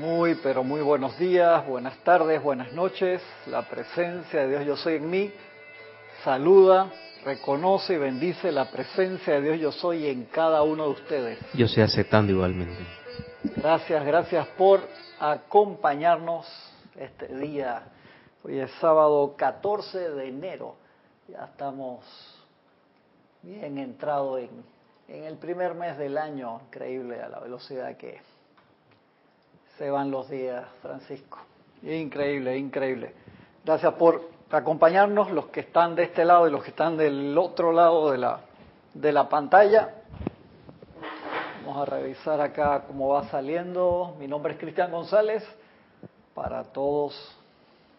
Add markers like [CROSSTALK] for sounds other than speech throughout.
Muy, pero muy buenos días, buenas tardes, buenas noches. La presencia de Dios Yo Soy en mí saluda, reconoce y bendice la presencia de Dios Yo Soy en cada uno de ustedes. Yo estoy aceptando igualmente. Gracias, gracias por acompañarnos este día. Hoy es sábado 14 de enero. Ya estamos bien entrados en, en el primer mes del año. Increíble a la velocidad que se van los días, Francisco. Increíble, increíble. Gracias por acompañarnos, los que están de este lado y los que están del otro lado de la, de la pantalla. Vamos a revisar acá cómo va saliendo. Mi nombre es Cristian González. Para todos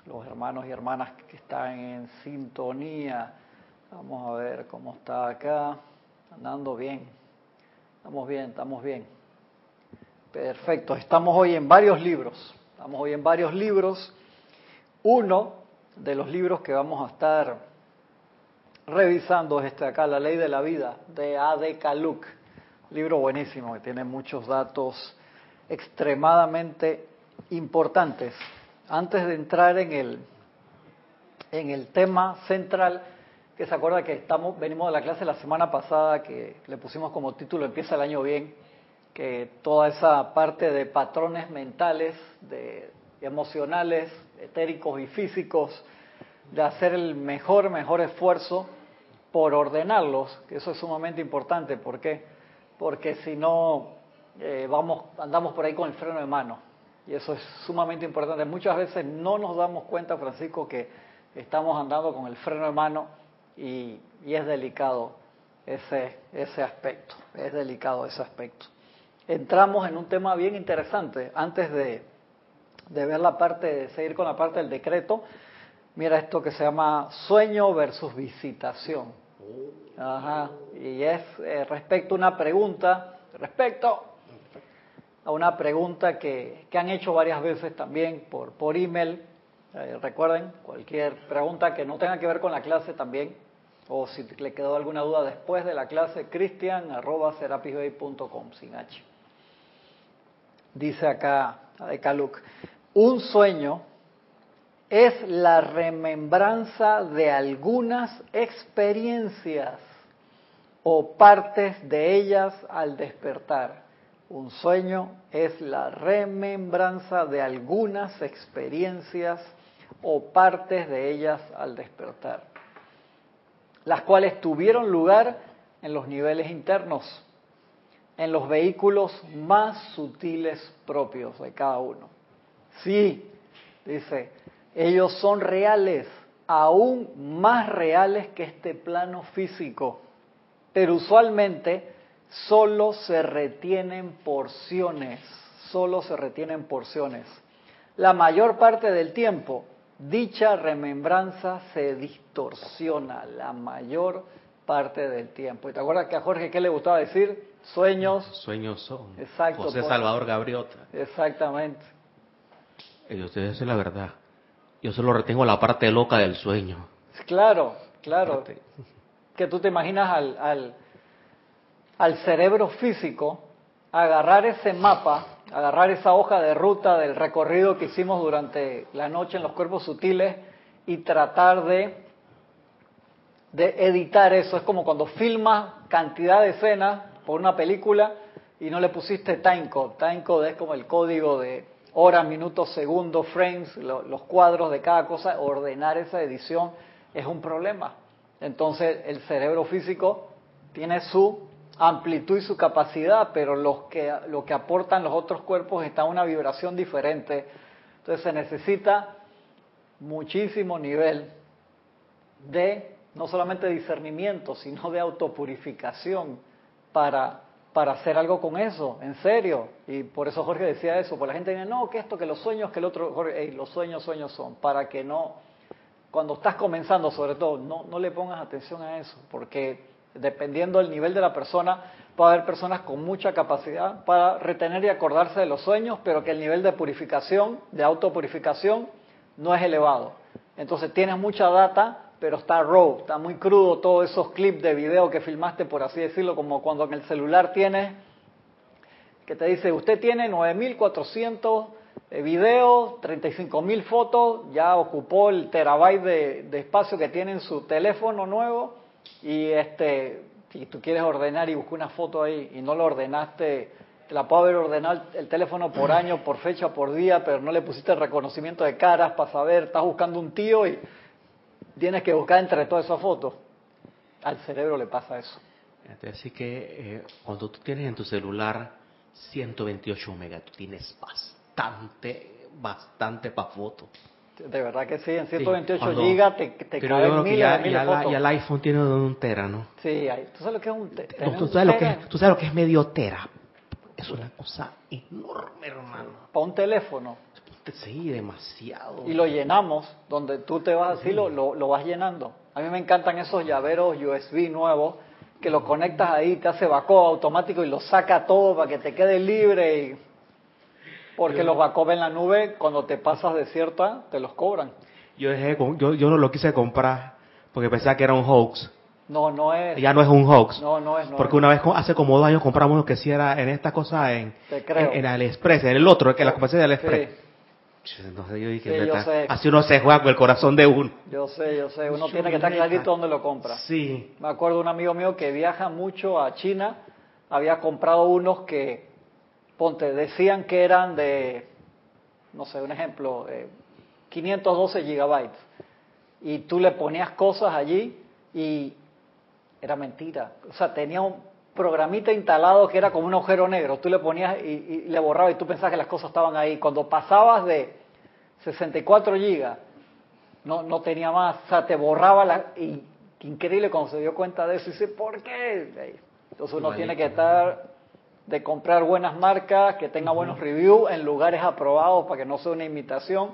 los hermanos y hermanas que están en sintonía, vamos a ver cómo está acá. Andando bien. Estamos bien, estamos bien. Perfecto, estamos hoy en varios libros, estamos hoy en varios libros. Uno de los libros que vamos a estar revisando es este acá, La Ley de la Vida, de A.D. Kaluk. Libro buenísimo que tiene muchos datos extremadamente importantes. Antes de entrar en el, en el tema central, que se acuerda que estamos, venimos de la clase la semana pasada que le pusimos como título Empieza el año bien, que toda esa parte de patrones mentales, de emocionales, etéricos y físicos, de hacer el mejor, mejor esfuerzo por ordenarlos, que eso es sumamente importante. ¿Por qué? Porque si no, eh, vamos, andamos por ahí con el freno de mano. Y eso es sumamente importante. Muchas veces no nos damos cuenta, Francisco, que estamos andando con el freno de mano y, y es delicado ese, ese aspecto. Es delicado ese aspecto entramos en un tema bien interesante. Antes de, ver la parte, de seguir con la parte del decreto, mira esto que se llama sueño versus visitación. Ajá. Y es eh, respecto a una pregunta, respecto a una pregunta que, han hecho varias veces también por, por email. Eh, recuerden, cualquier pregunta que no tenga que ver con la clase también, o si le quedó alguna duda después de la clase, cristian.com, sin H dice acá de Kaluk, un sueño es la remembranza de algunas experiencias o partes de ellas al despertar. Un sueño es la remembranza de algunas experiencias o partes de ellas al despertar, las cuales tuvieron lugar en los niveles internos en los vehículos más sutiles propios de cada uno. Sí, dice, ellos son reales, aún más reales que este plano físico, pero usualmente solo se retienen porciones, solo se retienen porciones. La mayor parte del tiempo, dicha remembranza se distorsiona, la mayor parte del tiempo. ¿Y te acuerdas que a Jorge qué le gustaba decir? Sueños. Sueños son. Exacto. José Salvador Gabriota. Exactamente. Y ustedes es la verdad. Yo solo retengo la parte loca del sueño. Claro, claro. Que tú te imaginas al, al, al cerebro físico agarrar ese mapa, agarrar esa hoja de ruta del recorrido que hicimos durante la noche en los cuerpos sutiles y tratar de, de editar eso. Es como cuando filmas cantidad de escenas por una película y no le pusiste timecode. Timecode es como el código de horas, minutos, segundos, frames, los cuadros de cada cosa. Ordenar esa edición es un problema. Entonces el cerebro físico tiene su amplitud y su capacidad, pero los que, lo que aportan los otros cuerpos está una vibración diferente. Entonces se necesita muchísimo nivel de no solamente discernimiento, sino de autopurificación para, para hacer algo con eso, en serio. Y por eso Jorge decía eso, por la gente dice, no, que esto, que los sueños, que el otro, Jorge, los sueños, sueños son, para que no, cuando estás comenzando sobre todo, no, no le pongas atención a eso, porque dependiendo del nivel de la persona, puede haber personas con mucha capacidad para retener y acordarse de los sueños, pero que el nivel de purificación, de autopurificación, no es elevado. Entonces tienes mucha data, pero está raw, está muy crudo todos esos clips de video que filmaste, por así decirlo, como cuando en el celular tienes, que te dice, usted tiene 9.400 eh, video, 35 mil fotos, ya ocupó el terabyte de, de espacio que tiene en su teléfono nuevo y este, si tú quieres ordenar y buscar una foto ahí y no lo ordenaste, te la puedo haber ordenado el teléfono por año, por fecha, por día, pero no le pusiste el reconocimiento de caras para saber, estás buscando un tío y tienes que buscar entre todas esas fotos. Al cerebro le pasa eso. Así que eh, cuando tú tienes en tu celular 128 megas, tú tienes bastante, bastante para fotos. De verdad que sí, en 128 gigas te, te pero caben miles ya, de miles ya, la- fotos. ya el iPhone tiene un tera, ¿no? Sí, ¿tú sabes lo que es un te- Tú, un sabes lo que tera? es, tú sabes lo que es medio tera. Es una cosa enorme, hermano. Para un teléfono. Sí, demasiado. Y lo llenamos, donde tú te vas así, lo, lo, lo vas llenando. A mí me encantan esos llaveros USB nuevos, que lo conectas ahí, te hace backup automático y lo saca todo para que te quede libre. Y... Porque los backup en la nube, cuando te pasas de cierta, te los cobran. Yo, dejé, yo, yo no lo quise comprar porque pensaba que era un hoax. No, no es. Ya no es un hoax. No, no es. No porque es. una vez, hace como dos años, compramos uno que sí era en esta cosa en, Te creo. en, en AliExpress, en el otro, que la compañía de AliExpress. Sí, Entonces yo dije, Sí, yo "Neta, sé. así uno se juega con el corazón de uno. yo sé, yo sé. Uno Yo, tiene que estar clarito dónde lo compra. Sí. Me acuerdo un amigo mío que viaja mucho a China, había comprado unos que, ponte, decían que eran de, no sé, un ejemplo, eh, 512 gigabytes. Y tú le ponías cosas allí y era mentira. O sea, tenía un programita instalado que era como un agujero negro. Tú le ponías y, y le borraba y tú pensabas que las cosas estaban ahí. Cuando pasabas de 64 gigas, no, no tenía más, o sea, te borraba la... Y increíble cuando se dio cuenta de eso, y dice, ¿por qué? Entonces uno tiene que estar de comprar buenas marcas, que tenga buenos reviews en lugares aprobados para que no sea una imitación.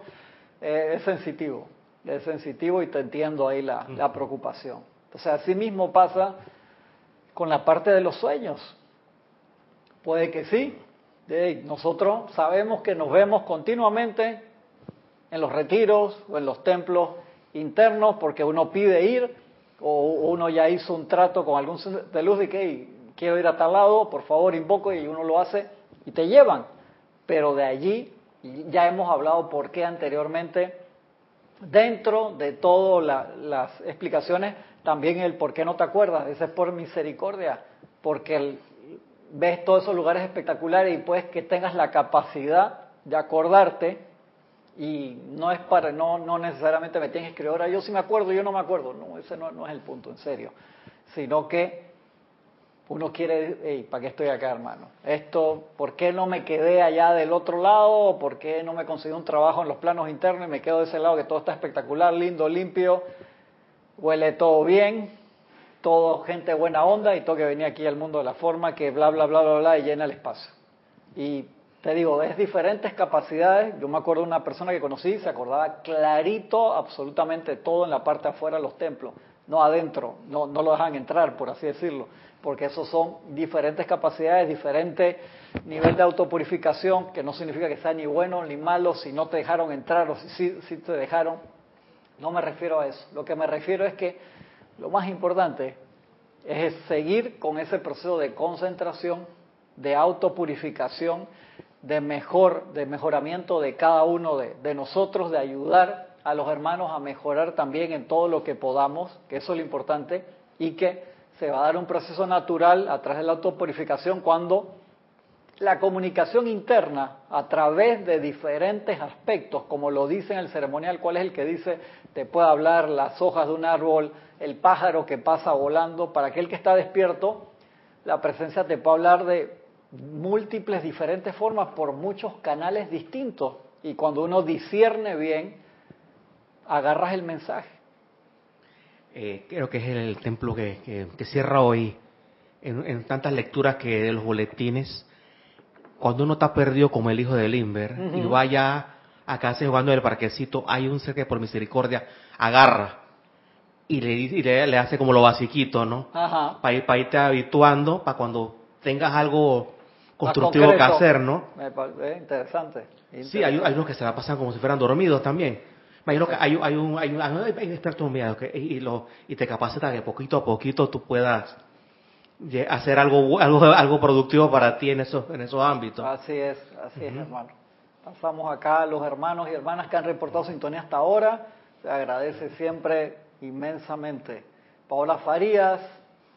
Eh, es sensitivo, es sensitivo y te entiendo ahí la, la preocupación. Entonces así mismo pasa con la parte de los sueños. Puede que sí, nosotros sabemos que nos vemos continuamente en los retiros o en los templos internos porque uno pide ir o uno ya hizo un trato con algún de luz de que "Hey, quiero ir a tal lado, por favor invoco y uno lo hace y te llevan. Pero de allí, ya hemos hablado por qué anteriormente, dentro de todas la- las explicaciones, también el por qué no te acuerdas, ese es por misericordia, porque el- ves todos esos lugares espectaculares y puedes que tengas la capacidad de acordarte y no es para, no, no necesariamente me tienes que escribir, ahora yo sí me acuerdo, yo no me acuerdo, no, ese no, no es el punto, en serio, sino que uno quiere, hey, ¿para qué estoy acá, hermano? Esto, ¿por qué no me quedé allá del otro lado? ¿Por qué no me conseguí un trabajo en los planos internos y me quedo de ese lado que todo está espectacular, lindo, limpio, huele todo bien, todo gente buena onda y todo que venía aquí al mundo de la forma que bla, bla, bla, bla, bla y llena el espacio? Y te digo, es diferentes capacidades. Yo me acuerdo de una persona que conocí, se acordaba clarito absolutamente todo en la parte afuera de los templos, no adentro, no, no lo dejan entrar, por así decirlo, porque esos son diferentes capacidades, diferente nivel de autopurificación, que no significa que sea ni bueno ni malo si no te dejaron entrar o si si te dejaron. No me refiero a eso. Lo que me refiero es que lo más importante es seguir con ese proceso de concentración, de autopurificación, de mejor, de mejoramiento de cada uno de, de nosotros, de ayudar a los hermanos a mejorar también en todo lo que podamos, que eso es lo importante, y que se va a dar un proceso natural a través de la autopurificación cuando la comunicación interna a través de diferentes aspectos, como lo dice en el ceremonial, cuál es el que dice, te puede hablar las hojas de un árbol, el pájaro que pasa volando, para aquel que está despierto, la presencia te puede hablar de múltiples diferentes formas por muchos canales distintos. Y cuando uno discierne bien, agarras el mensaje. Eh, creo que es el templo que, que- que cierra hoy, en, en tantas lecturas que de los boletines, cuando uno está perdido como el hijo de Limber y Ujú. vaya a casa jugando en el parquecito, hay un ser que por misericordia agarra y le, y le, le hace como lo basiquito, ¿no? Ajá. Para ir, para irte habituando, para cuando tengas algo constructivo que hacer, ¿no? Me parece interesante. Sí, hay, hay unos que se la pasan como si fueran dormidos también. Imagino que hay, hay un, hay un, hay un, hay un experto mío que, y, lo, y te capacita que poquito a poquito tú puedas hacer algo, algo, algo productivo para ti en esos, en esos ámbitos. Así es, así es, hermano. Pasamos acá a los hermanos y hermanas que han reportado sintonía hasta ahora. Se agradece siempre inmensamente. Paola Farías,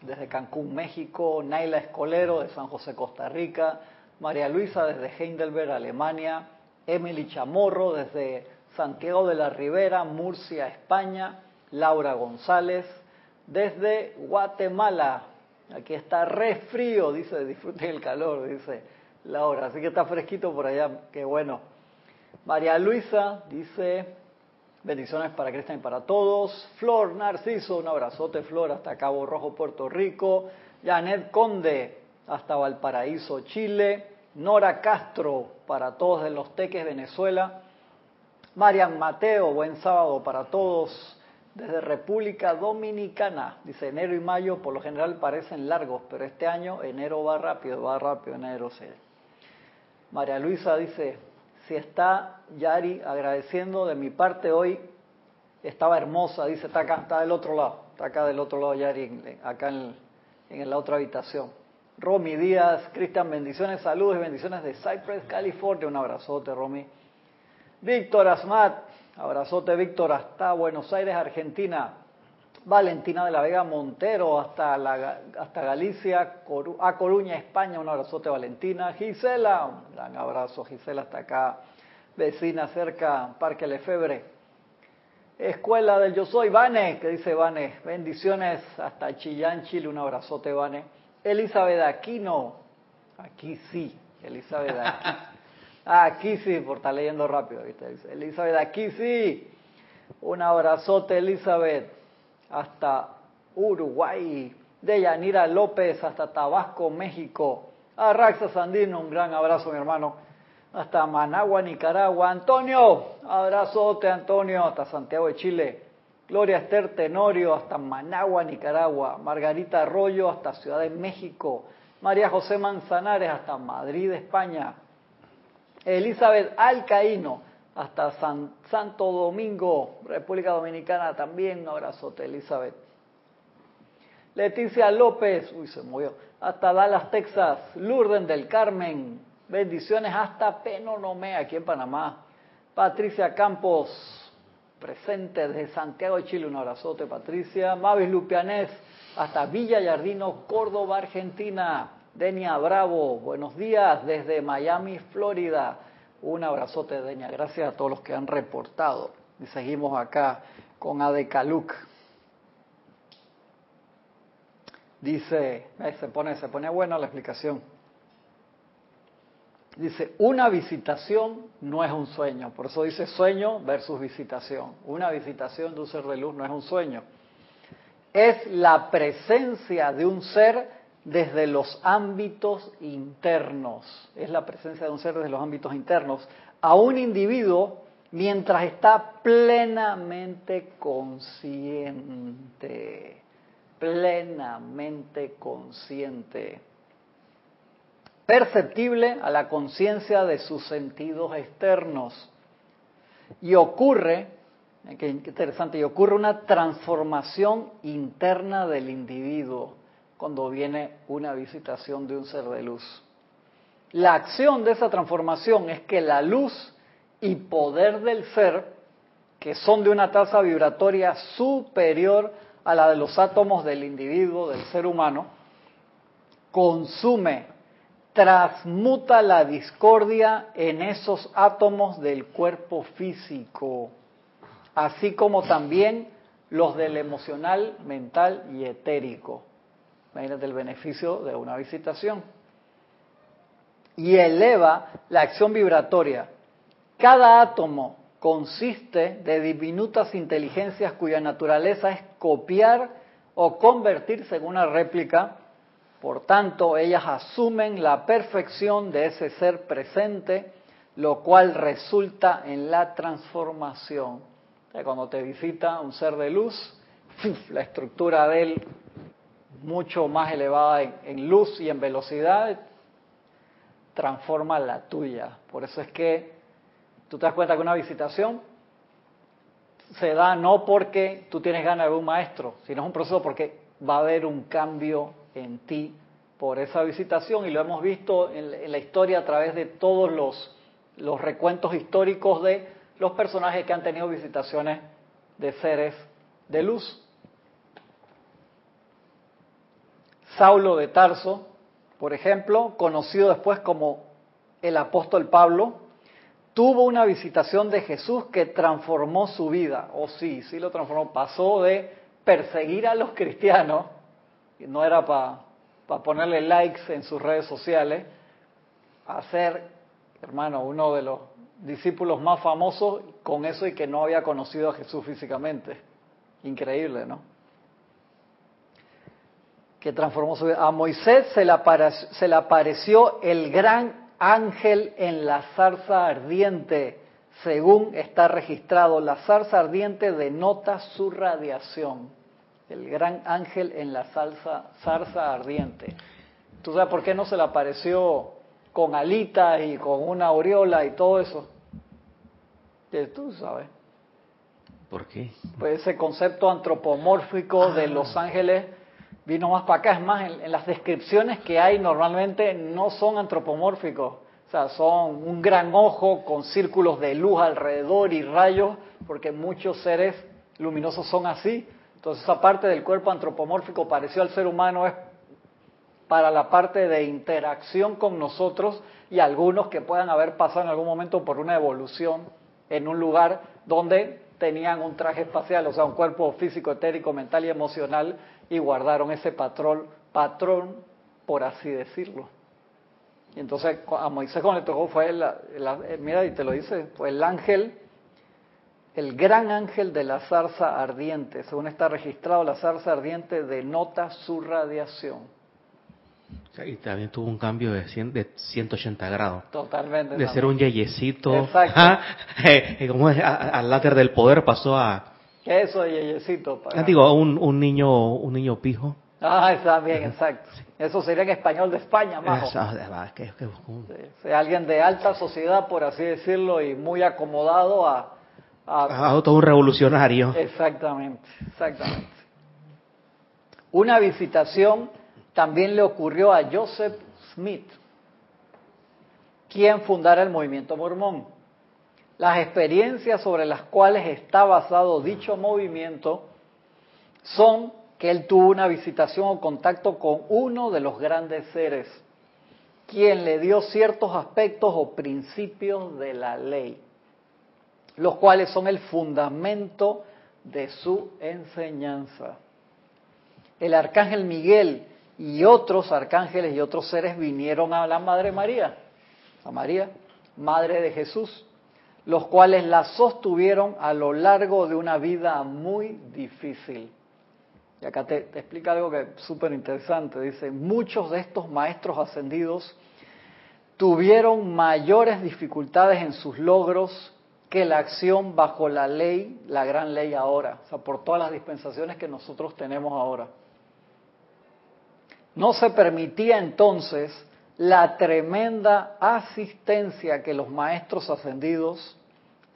desde Cancún, México. Naila Escolero, de San José, Costa Rica. María Luisa, desde Heidelberg, Alemania. Emily Chamorro, desde Santiago de la Ribera, Murcia, España. Laura González, desde Guatemala. Aquí está re frío, dice, disfrute el calor, dice Laura. Así que está fresquito por allá, qué bueno. María Luisa dice, bendiciones para Cristian y para todos. Flor Narciso, un abrazote, Flor, hasta Cabo Rojo, Puerto Rico. Janet Conde, hasta Valparaíso, Chile. Nora Castro, para todos de Los Teques, Venezuela. Marian Mateo, buen sábado para todos desde República Dominicana. Dice, enero y mayo por lo general parecen largos, pero este año enero va rápido, va rápido enero. Sí. María Luisa dice, si está Yari agradeciendo de mi parte hoy, estaba hermosa, dice, está acá, está del otro lado, está acá del otro lado Yari, acá en, en la otra habitación. Romy Díaz, Cristian, bendiciones, saludos y bendiciones de Cypress, California. Un abrazote, Romy. Víctor Asmat, Abrazote, Víctor, hasta Buenos Aires, Argentina. Valentina de la Vega Montero, hasta, la, hasta Galicia, a Coruña, España. Un abrazote, Valentina. Gisela, un gran abrazo, Gisela, hasta acá. Vecina cerca, Parque Lefebre. Escuela del Yo Soy, Vane, que dice Vane. Bendiciones hasta Chillán, Chile. Un abrazote, Vane. Elizabeth Aquino. Aquí sí, Elizabeth Aquino. [LAUGHS] Aquí sí, por estar leyendo rápido, ¿viste? Elizabeth, aquí sí. Un abrazote, Elizabeth, hasta Uruguay. De Yanira López hasta Tabasco, México. A Raxa Sandino, un gran abrazo, mi hermano. Hasta Managua, Nicaragua. Antonio, abrazote, Antonio, hasta Santiago de Chile. Gloria Esther Tenorio, hasta Managua, Nicaragua. Margarita Arroyo, hasta Ciudad de México. María José Manzanares, hasta Madrid, España. Elizabeth Alcaíno, hasta San, Santo Domingo, República Dominicana, también un abrazote, Elizabeth. Leticia López, uy, se movió, hasta Dallas, Texas. Lourdes del Carmen, bendiciones hasta Penonomé, aquí en Panamá. Patricia Campos, presente desde Santiago de Chile, un abrazote, Patricia. Mavis Lupianés, hasta Villa Yardino, Córdoba, Argentina. Denia Bravo, buenos días desde Miami, Florida. Un abrazote, Denia. Gracias a todos los que han reportado. Y seguimos acá con Adecaluc. Dice, se pone, se pone buena la explicación. Dice, una visitación no es un sueño. Por eso dice sueño versus visitación. Una visitación de un ser de luz no es un sueño. Es la presencia de un ser desde los ámbitos internos, es la presencia de un ser desde los ámbitos internos, a un individuo mientras está plenamente consciente, plenamente consciente, perceptible a la conciencia de sus sentidos externos. Y ocurre, qué interesante, y ocurre una transformación interna del individuo cuando viene una visitación de un ser de luz. La acción de esa transformación es que la luz y poder del ser, que son de una tasa vibratoria superior a la de los átomos del individuo, del ser humano, consume, transmuta la discordia en esos átomos del cuerpo físico, así como también los del emocional, mental y etérico. Imagínate el beneficio de una visitación. Y eleva la acción vibratoria. Cada átomo consiste de diminutas inteligencias cuya naturaleza es copiar o convertirse en una réplica. Por tanto, ellas asumen la perfección de ese ser presente, lo cual resulta en la transformación. Cuando te visita un ser de luz, la estructura de él mucho más elevada en, luz y en velocidad, transforma la tuya. Por eso es que tú te das cuenta que una visitación se da no porque tú tienes ganas de un maestro, sino es un proceso porque va a haber un cambio en ti por esa visitación y lo hemos visto en, la historia a través de todos los recuentos históricos de los personajes que han tenido visitaciones de seres de luz. Saulo de Tarso, por ejemplo, conocido después como el apóstol Pablo, tuvo una visitación de Jesús que transformó su vida. O oh, sí, sí lo transformó. Pasó de perseguir a los cristianos, no era para ponerle likes en sus redes sociales, a ser, hermano, uno de los discípulos más famosos con eso y que no había conocido a Jesús físicamente. Increíble, ¿no? Que transformó su vida. A Moisés se le, se le apareció el gran ángel en la zarza ardiente. Según está registrado, la zarza ardiente denota su radiación. El gran ángel en la zarza ardiente. ¿Tú sabes por qué no se le apareció con alitas y con una aureola y todo eso? Tú sabes. ¿Por qué? Pues ese concepto antropomórfico de ah. los ángeles vino más para acá. Es más, en, las descripciones que hay normalmente no son antropomórficos. O sea, son un gran ojo con círculos de luz alrededor y rayos, porque muchos seres luminosos son así. Entonces, esa parte del cuerpo antropomórfico parecido al ser humano es para la parte de interacción con nosotros y algunos que puedan haber pasado en algún momento por una evolución en un lugar donde tenían un traje espacial, o sea, un cuerpo físico, etérico, mental y emocional, y guardaron ese patrón, patrón, por así decirlo. Y entonces a Moisés cuando le tocó fue, el, eh, mira, y te lo dice, fue el ángel, el gran ángel de la zarza ardiente. Según está registrado, la zarza ardiente denota su radiación y también tuvo un cambio de, 180 grados. Totalmente. De ser un yeyecito, Exacto. [LAUGHS] Eh, como al láter del poder pasó a... ¿Qué es eso de yeyecito? Para... Digo, un, un, niño un niño pijo. Ah, está bien, exacto. Eso sería en español de España, más. que, alguien de alta sociedad, por así decirlo, y muy acomodado a... A, a todo un revolucionario. Exactamente, exactamente. Una visitación también le ocurrió a Joseph Smith, quien fundara el movimiento mormón. Las experiencias sobre las cuales está basado dicho movimiento son que él tuvo una visitación o contacto con uno de los grandes seres, quien le dio ciertos aspectos o principios de la ley, los cuales son el fundamento de su enseñanza. El arcángel Miguel y otros arcángeles y otros seres vinieron a la Madre María, a María, Madre de Jesús, los cuales la sostuvieron a lo largo de una vida muy difícil. Y acá te, explica algo que es súper interesante. Dice, muchos de estos maestros ascendidos tuvieron mayores dificultades en sus logros que la acción bajo la ley, la gran ley ahora, o sea, por todas las dispensaciones que nosotros tenemos ahora. No se permitía entonces la tremenda asistencia que los maestros ascendidos,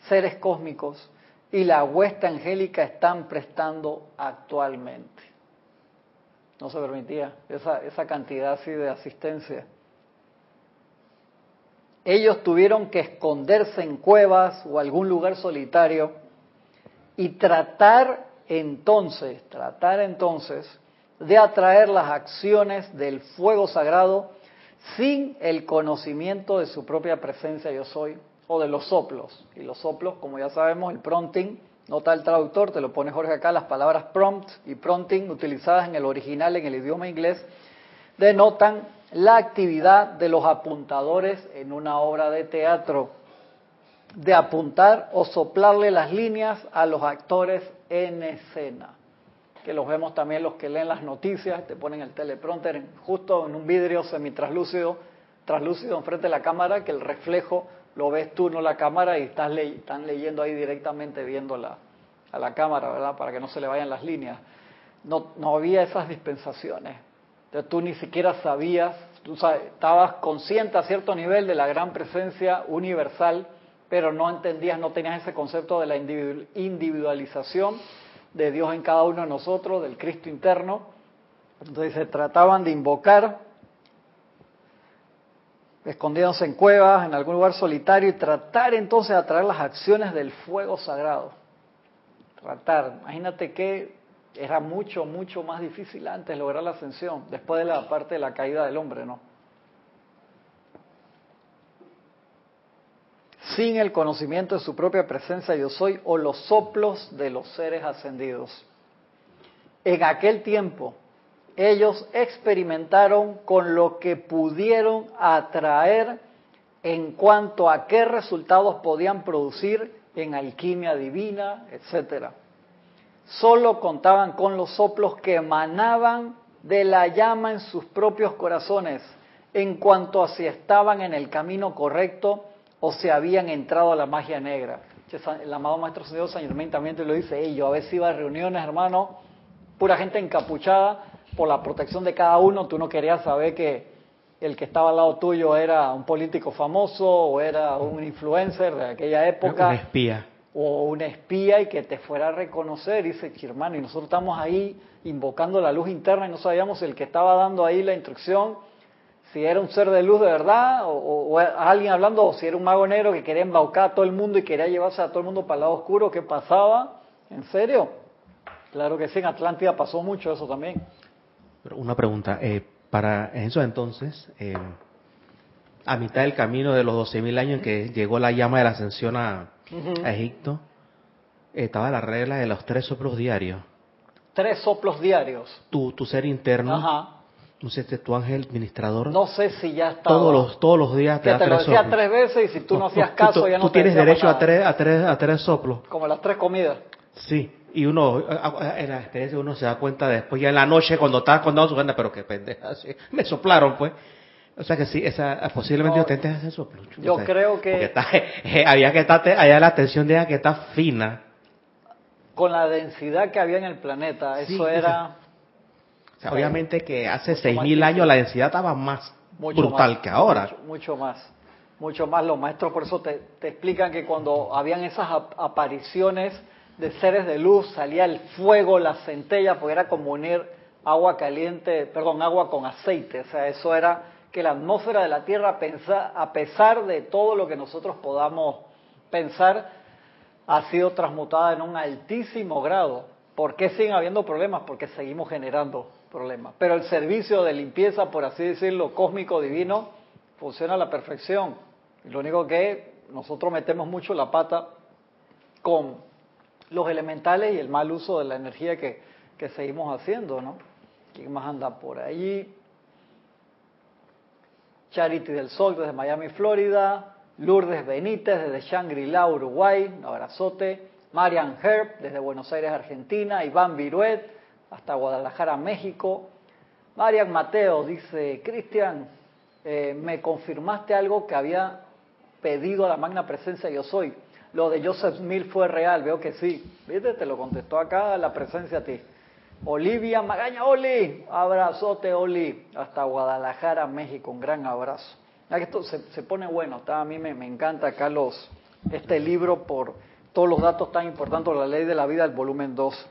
seres cósmicos y la huesta angélica están prestando actualmente. No se permitía esa, esa cantidad así de asistencia. Ellos tuvieron que esconderse en cuevas o algún lugar solitario y tratar entonces, tratar entonces de atraer las acciones del fuego sagrado sin el conocimiento de su propia presencia yo soy o de los soplos. Y los soplos, como ya sabemos, el prompting, nota el traductor, te lo pone Jorge acá, las palabras prompt y prompting utilizadas en el original en el idioma inglés denotan la actividad de los apuntadores en una obra de teatro, de apuntar o soplarle las líneas a los actores en escena que los vemos también los que leen las noticias, te ponen el teleprompter justo en un vidrio semitraslúcido, translúcido enfrente de la cámara, que el reflejo lo ves tú, no la cámara, y estás están leyendo ahí directamente viendo a la cámara, ¿verdad? Para que no se le vayan las líneas. No, no había esas dispensaciones. Entonces tú ni siquiera sabías, tú sabes, estabas consciente a cierto nivel de la gran presencia universal, pero no entendías, no tenías ese concepto de la individualización de Dios en cada uno de nosotros, del Cristo interno. Entonces se trataban de invocar escondiéndose en cuevas, en algún lugar solitario, y tratar entonces de atraer las acciones del fuego sagrado. Tratar, imagínate que era mucho, mucho más difícil antes lograr la ascensión, después de la parte de la caída del hombre, ¿no? Sin el conocimiento de su propia presencia yo soy o los soplos de los seres ascendidos. En aquel tiempo, ellos experimentaron con lo que pudieron atraer en cuanto a qué resultados podían producir en alquimia divina, etcétera. Solo contaban con los soplos que emanaban de la llama en sus propios corazones, en cuanto a si estaban en el camino correcto o si habían entrado a la magia negra. El amado Maestro Señor San Germain también te lo dice, yo a veces iba a reuniones, hermano, pura gente encapuchada, por la protección de cada uno, tú no querías saber que el que estaba al lado tuyo era un político famoso o era un influencer de aquella época. Un espía. O un espía y que te fuera a reconocer. Dice, hermano, y nosotros estamos ahí invocando la luz interna y no sabíamos el que estaba dando ahí la instrucción, si era un ser de luz de verdad o, alguien hablando, o si era un mago negro que quería embaucar a todo el mundo y quería llevarse a todo el mundo para el lado oscuro. ¿Qué pasaba? ¿En serio? Claro que sí, en Atlántida pasó mucho eso también. Una pregunta, eh, para eso entonces, eh, a mitad del camino de los 12.000 años en que llegó la llama de la ascensión a, Egipto, estaba la regla de los tres soplos diarios. Tres soplos diarios. Tu, tu ser interno. Ajá. No sé, este, tu ángel administrador. No sé si ya estaba. Todos los, todos los días te, te lo decía tres veces y si tú no, [LAUGHS] hacías caso ya no tú tienes derecho a tres, a, tres, a tres soplos. Como las tres comidas. Sí y uno en la experiencia uno se da cuenta después ya en la noche cuando está con su banda pero qué pendeja [LAUGHS] me soplaron pues o sea que sí esa posiblemente no, usted ese soplo yo creo que [LAUGHS] eh, había que estar allá la atención de ella que está fina con la densidad que había en el planeta eso era obviamente que hace seis mil años la densidad estaba más brutal que ahora mucho, más mucho más los maestros por eso te, te explican que cuando habían esas apariciones de seres de luz, salía el fuego, la centella, porque era como unir agua caliente, perdón, agua con aceite. O sea, eso era que la atmósfera de la Tierra, a pesar de todo lo que nosotros podamos pensar, ha sido transmutada en un altísimo grado. ¿Por qué siguen habiendo problemas? Porque seguimos generando problemas. Pero el servicio de limpieza, por así decirlo, cósmico, divino, funciona a la perfección. lo único que nosotros metemos mucho la pata con los elementales y el mal uso de la energía que, que seguimos haciendo, ¿no? ¿Quién más anda por ahí? Charity del Sol desde Miami, Florida. Lourdes Benítez desde Shangri-La, Uruguay. Un abrazote. Marian Herb desde Buenos Aires, Argentina. Iván Viruet hasta Guadalajara, México. Marian Mateo dice, Cristian, eh, me confirmaste algo que había pedido a la magna presencia yo soy lo de Joseph Smith fue real, veo que sí. ¿Viste? Te lo contestó acá la presencia a ti. Olivia Magaña, Oli, abrazote, Oli, hasta Guadalajara, México, un gran abrazo. Esto se, pone bueno, a mí me, encanta acá este libro por todos los datos tan importantes, la ley de la vida, el volumen 2.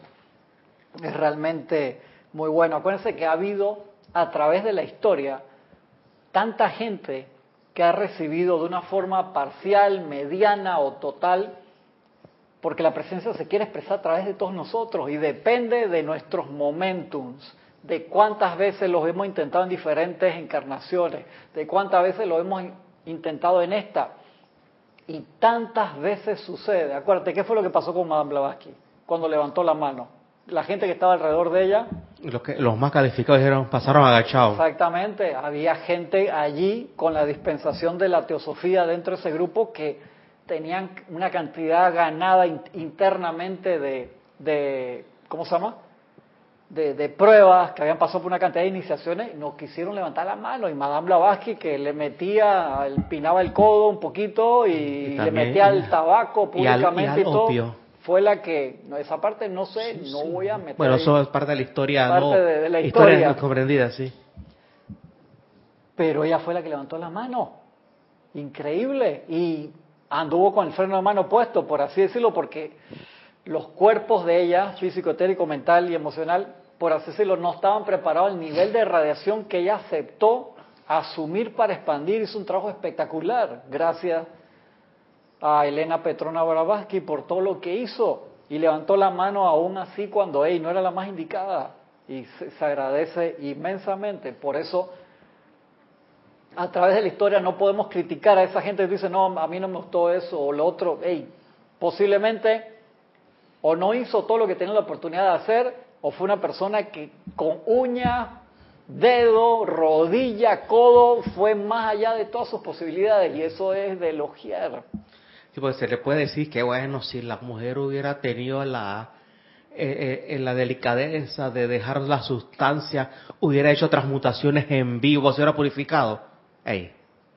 Es realmente muy bueno. Acuérdense que ha habido a través de la historia tanta gente que ha recibido de una forma parcial, mediana o total, porque la presencia se quiere expresar a través de todos nosotros y depende de nuestros momentums, de cuántas veces los hemos intentado en diferentes encarnaciones, de cuántas veces lo hemos intentado en esta. Y tantas veces sucede. Acuérdate, ¿qué fue lo que pasó con Madame Blavatsky cuando levantó la mano? La gente que estaba alrededor de ella. Los, que, los más calificados dijeron, pasaron agachados. Exactamente, había gente allí con la dispensación de la teosofía dentro de ese grupo que tenían una cantidad ganada internamente de, de, ¿cómo se llama? De, de, pruebas, que habían pasado por una cantidad de iniciaciones, no quisieron levantar la mano. Y Madame Blavatsky, que le metía, pinaba el codo un poquito y, le metía el tabaco públicamente y, todo fue la que, esa parte no sé, no voy a meter. Bueno, eso es parte de la historia, parte no, de, la historia. historia comprendida, sí. Pero ella fue la que levantó la mano. Increíble. Y anduvo con el freno de mano puesto, por así decirlo, porque los cuerpos de ella, físico, etérico, mental y emocional, por así decirlo, no estaban preparados al nivel de radiación que ella aceptó asumir para expandir, hizo un trabajo espectacular. Gracias a Elena Petrona Bravatsky por todo lo que hizo y levantó la mano aún así cuando ella no era la más indicada y se, se, agradece inmensamente. Por eso, a través de la historia no podemos criticar a esa gente que dice, no, a mí no me gustó eso o lo otro. Hey, posiblemente o no hizo todo lo que tenía la oportunidad de hacer o fue una persona que con uña, dedo, rodilla, codo, fue más allá de todas sus posibilidades y eso es de elogiar. Sí, pues se le puede decir que bueno, si la mujer hubiera tenido la, eh, eh, la delicadeza de dejar la sustancia, hubiera hecho transmutaciones en vivo, se hubiera purificado. Ey,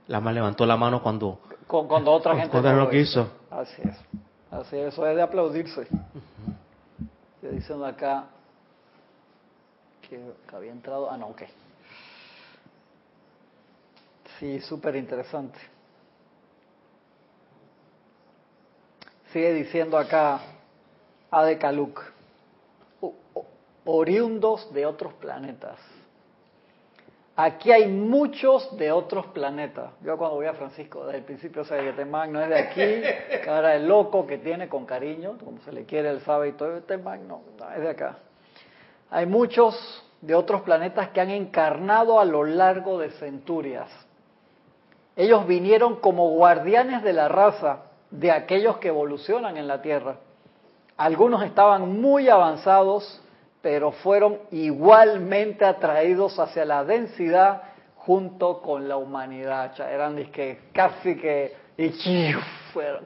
la más levantó la mano cuando... Con, cuando otra gente cuando no lo quiso. Así es. Así es, eso es de aplaudirse. Uh -huh. Dicen acá que, que había entrado... Ah, no, ok. Sí, súper interesante. Sigue diciendo acá Ade Kaluk, oriundos de otros planetas. Aquí hay muchos de otros planetas. Yo cuando voy a Francisco, desde el principio sé que este man no es de aquí, [LAUGHS] cara de loco que tiene con cariño, como se le quiere, él sabe y todo, este man no, no, es de acá. Hay muchos de otros planetas que han encarnado a lo largo de centurias. Ellos vinieron como guardianes de la raza de aquellos que evolucionan en la Tierra. Algunos estaban muy avanzados, pero fueron igualmente atraídos hacia la densidad junto con la humanidad. Eran que casi que y,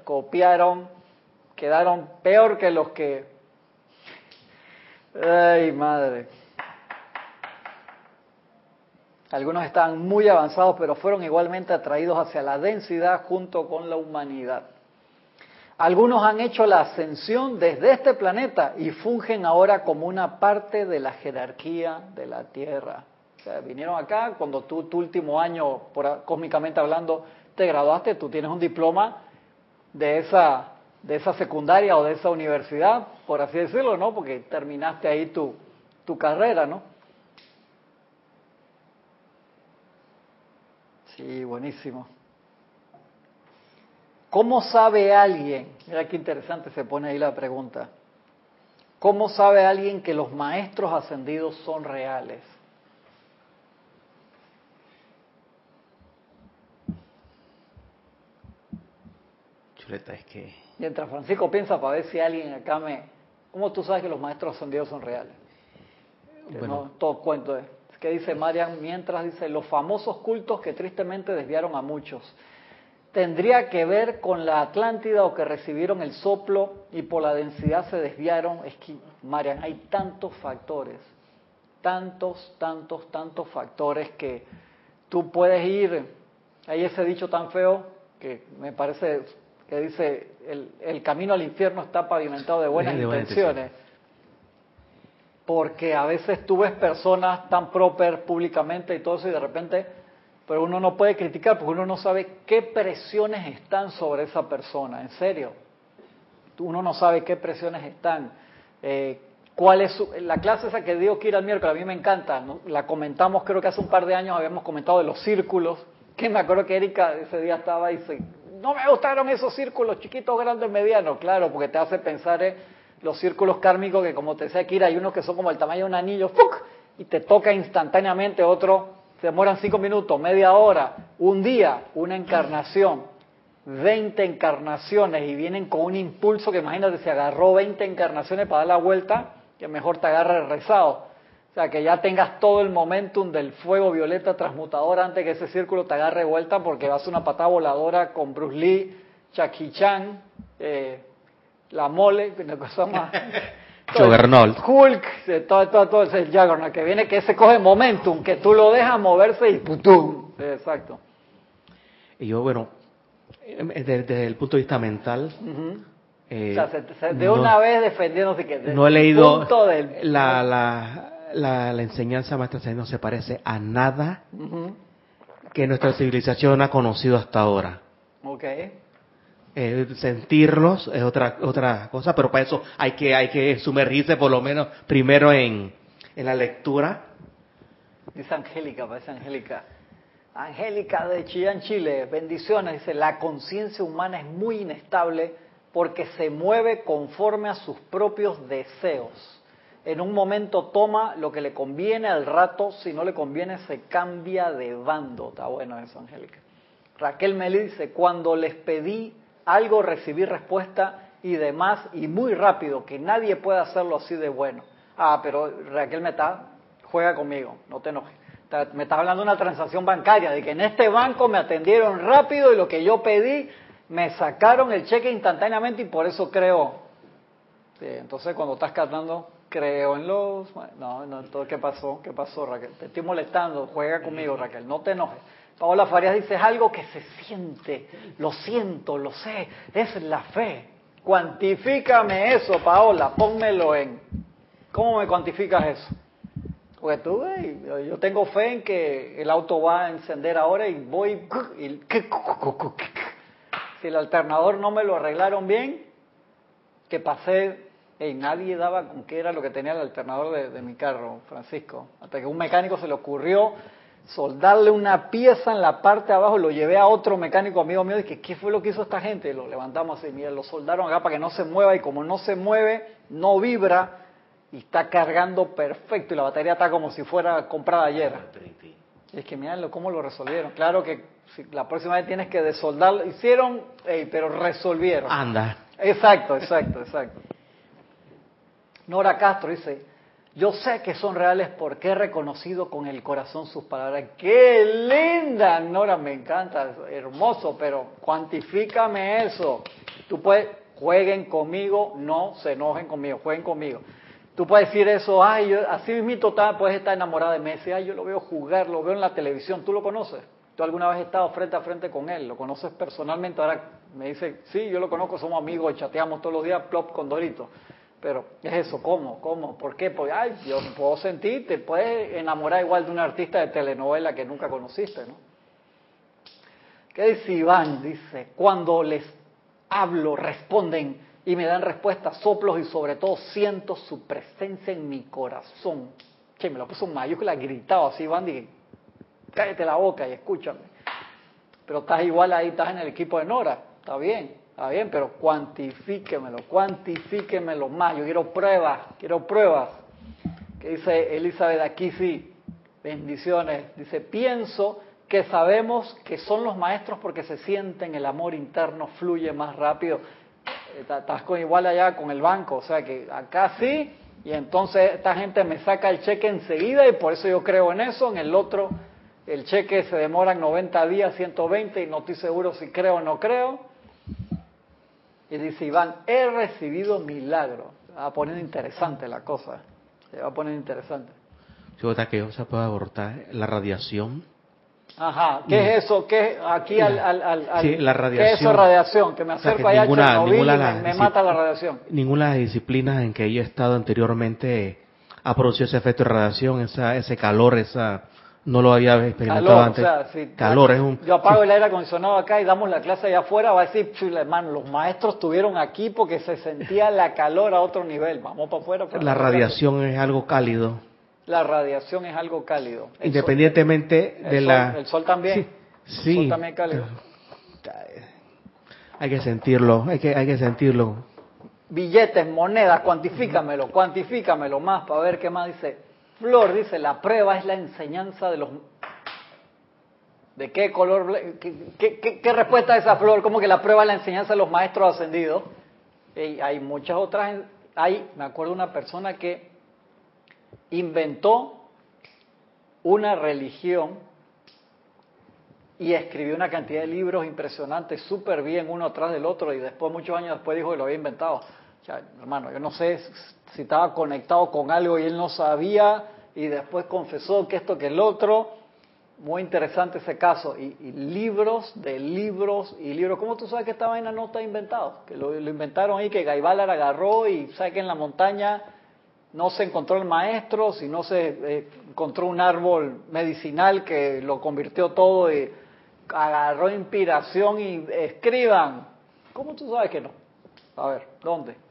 copiaron, quedaron peor que los que... ¡Ay, madre! Algunos estaban muy avanzados, pero fueron igualmente atraídos hacia la densidad junto con la humanidad. Algunos han hecho la ascensión desde este planeta y fungen ahora como una parte de la jerarquía de la Tierra. O sea, vinieron acá cuando tú, tu último año, por, cósmicamente hablando, te graduaste, tú tienes un diploma de esa, de esa secundaria o de esa universidad, por así decirlo, ¿no? Porque terminaste ahí tu, tu carrera, ¿no? Sí, buenísimo. ¿Cómo sabe alguien? Mira qué interesante se pone ahí la pregunta. ¿Cómo sabe alguien que los maestros ascendidos son reales? Chuleta, es que... Mientras Francisco piensa para ver si alguien acá me... ¿Cómo tú sabes que los maestros ascendidos son reales? Bueno. No, todo cuento es. ¿Qué dice Marian? Mientras dice, los famosos cultos que tristemente desviaron a muchos tendría que ver con la Atlántida o que recibieron el soplo y por la densidad se desviaron. Es que, Marian, hay tantos factores, tantos, tantos, tantos factores que tú puedes ir. Hay ese dicho tan feo que me parece que dice, el, el camino al infierno está pavimentado de buenas de intenciones. Porque a veces tú ves personas tan proper públicamente y todo eso y de repente pero uno no puede criticar porque uno no sabe qué presiones están sobre esa persona, en serio. Uno no sabe qué presiones están. Eh, ¿Cuál es la clase esa que dio Kira el miércoles? A mí me encanta. La comentamos, creo que hace un par de años habíamos comentado de los círculos. Que me acuerdo que Erika ese día estaba y dice, no me gustaron esos círculos chiquitos, grandes, medianos. Claro, porque te hace pensar en los círculos kármicos que, como te decía Kira, hay unos que son como el tamaño de un anillo, ¡fuc! y te toca instantáneamente otro se demoran cinco minutos, media hora, un día, una encarnación, 20 encarnaciones y vienen con un impulso que imagínate, se agarró 20 encarnaciones para dar la vuelta, que mejor te agarre el rezado. O sea, que ya tengas todo el momentum del fuego violeta transmutador antes que ese círculo te agarre vuelta porque vas a una patada voladora con Bruce Lee, Jackie Chan, eh, la mole, una cosa más. [LAUGHS] Juggernaut. Hulk, todo, todo, todo ese Juggernaut que viene, que se coge momentum, que tú lo dejas moverse y ¡putum! Exacto. Y yo, bueno, desde, desde el punto de vista mental, uh -huh. eh, o sea, se, se, de una no, vez defendiéndose que no he leído del... la, la, la, la, enseñanza maestra no se parece a nada uh -huh. que nuestra civilización ha conocido hasta ahora. Okay. Eh, sentirlos es otra otra cosa, pero para eso hay que hay que sumergirse por lo menos primero en, en la lectura. Dice Angélica, parece Angélica. Angélica de Chillán, Chile, bendiciones. Dice, la conciencia humana es muy inestable porque se mueve conforme a sus propios deseos. En un momento toma lo que le conviene, al rato, si no le conviene, se cambia de bando. Está bueno eso, Angélica. Raquel me dice, cuando les pedí algo recibí respuesta y demás, y muy rápido, que nadie puede hacerlo así de bueno. Ah, pero Raquel me está, juega conmigo, no te enojes. Me está hablando de una transacción bancaria, de que en este banco me atendieron rápido y lo que yo pedí, me sacaron el cheque instantáneamente y por eso creo. entonces cuando estás cantando, creo en los... No, no, ¿qué pasó? ¿Qué pasó, Raquel? Te estoy molestando, juega conmigo, Raquel, no te enojes. Paola Farías dice, es algo que se siente, lo siento, lo sé, es la fe. Cuantifícame eso, Paola, pónmelo en... ¿Cómo me cuantificas eso? Pues tú, yo tengo fe en que el auto va a encender ahora y voy... Y, si el alternador no me lo arreglaron bien, que pasé y nadie daba con qué era lo que tenía el alternador de, de, mi carro, Francisco. Hasta que un mecánico se le ocurrió soldarle una pieza en la parte de abajo, lo llevé a otro mecánico amigo mío y dije, ¿qué fue lo que hizo esta gente? Lo levantamos así, mira, lo soldaron acá para que no se mueva y como no se mueve, no vibra y está cargando perfecto y la batería está como si fuera comprada ayer. es que miren cómo lo resolvieron. Claro que si la próxima vez tienes que desoldarlo, hicieron, pero resolvieron. Anda. Exacto, exacto, exacto. Nora Castro dice, yo sé que son reales porque he reconocido con el corazón sus palabras. ¡Qué linda! Nora, me encanta, hermoso, pero cuantifícame eso. Tú puedes, jueguen conmigo, no se enojen conmigo, jueguen conmigo. Tú puedes decir eso, ay, así mismo puedes estar enamorada de Messi, ay, yo lo veo jugar, lo veo en la televisión, ¿tú lo conoces? ¿Tú alguna vez has estado frente a frente con él? ¿Lo conoces personalmente? Ahora me dice, sí, yo lo conozco, somos amigos, chateamos todos los días, plop con Dorito. Pero es eso, ¿cómo? ¿Cómo? ¿Por qué? Porque, ay, yo puedo sentir, te puedes enamorar igual de un artista de telenovela que nunca conociste, ¿no? ¿Qué dice Iván? Dice, cuando les hablo, responden y me dan respuestas, soplos y sobre todo siento su presencia en mi corazón. Que me lo puso en mayúscula, gritado así, Iván, dije, cállate la boca y escúchame. Pero estás igual ahí, estás en el equipo de Nora, está bien. Está bien, pero cuantifíquemelo, cuantifíquemelo más. Yo quiero pruebas, quiero pruebas. Que dice Elizabeth aquí sí, bendiciones. Dice, pienso que sabemos que son los maestros porque se sienten, el amor interno fluye más rápido. Eh, estás con igual allá con el banco, o sea que acá sí, y entonces esta gente me saca el cheque enseguida y por eso yo creo en eso, en el otro el cheque se demora 90 días, 120 y no estoy seguro si creo o no creo. Y dice Iván, he recibido milagro. Se va a poner interesante la cosa. Se va a poner interesante. Fíjate que se puede abortar la radiación. Ajá, ¿qué es eso? ¿Qué aquí al, al, al, sí, la radiación. ¿Qué es eso radiación? Que me acerco allá ninguna, a ninguna y me, mata la radiación. Ninguna de las disciplinas en que yo he estado anteriormente ha producido ese efecto de radiación, esa, ese calor, esa no lo había experimentado antes. Calor es un. Yo apago el aire acondicionado acá y damos la clase allá afuera, va a decir, hermano, los maestros estuvieron aquí porque se sentía la calor a otro nivel. Vamos para afuera. la radiación es algo cálido. La radiación es algo cálido. Independientemente de la. El sol también. Sí. El sol también es cálido. Hay que sentirlo, hay que, hay que sentirlo. Billetes, monedas, cuantifícamelo, cuantifícamelo más para ver qué más dice. Flor dice, la prueba es la enseñanza de los... ¿De qué color? ¿Qué, qué, respuesta a esa flor? ¿Cómo que la prueba es la enseñanza de los maestros ascendidos? Y hay muchas otras. Hay, me acuerdo una persona que inventó una religión y escribió una cantidad de libros impresionantes, súper bien uno atrás del otro, y después, muchos años después, dijo que lo había inventado. Hermano, yo no sé si estaba conectado con algo y él no sabía y después confesó que esto que el otro. Muy interesante ese caso. Y, libros de libros y libros. ¿Cómo tú sabes que esta vaina no está inventado? Que lo, inventaron ahí, que Gaibalar agarró y sabe que en la montaña no se encontró el maestro, sino se eh, encontró un árbol medicinal que lo convirtió todo y agarró inspiración y escriban. ¿Cómo tú sabes que no? A ver, ¿dónde?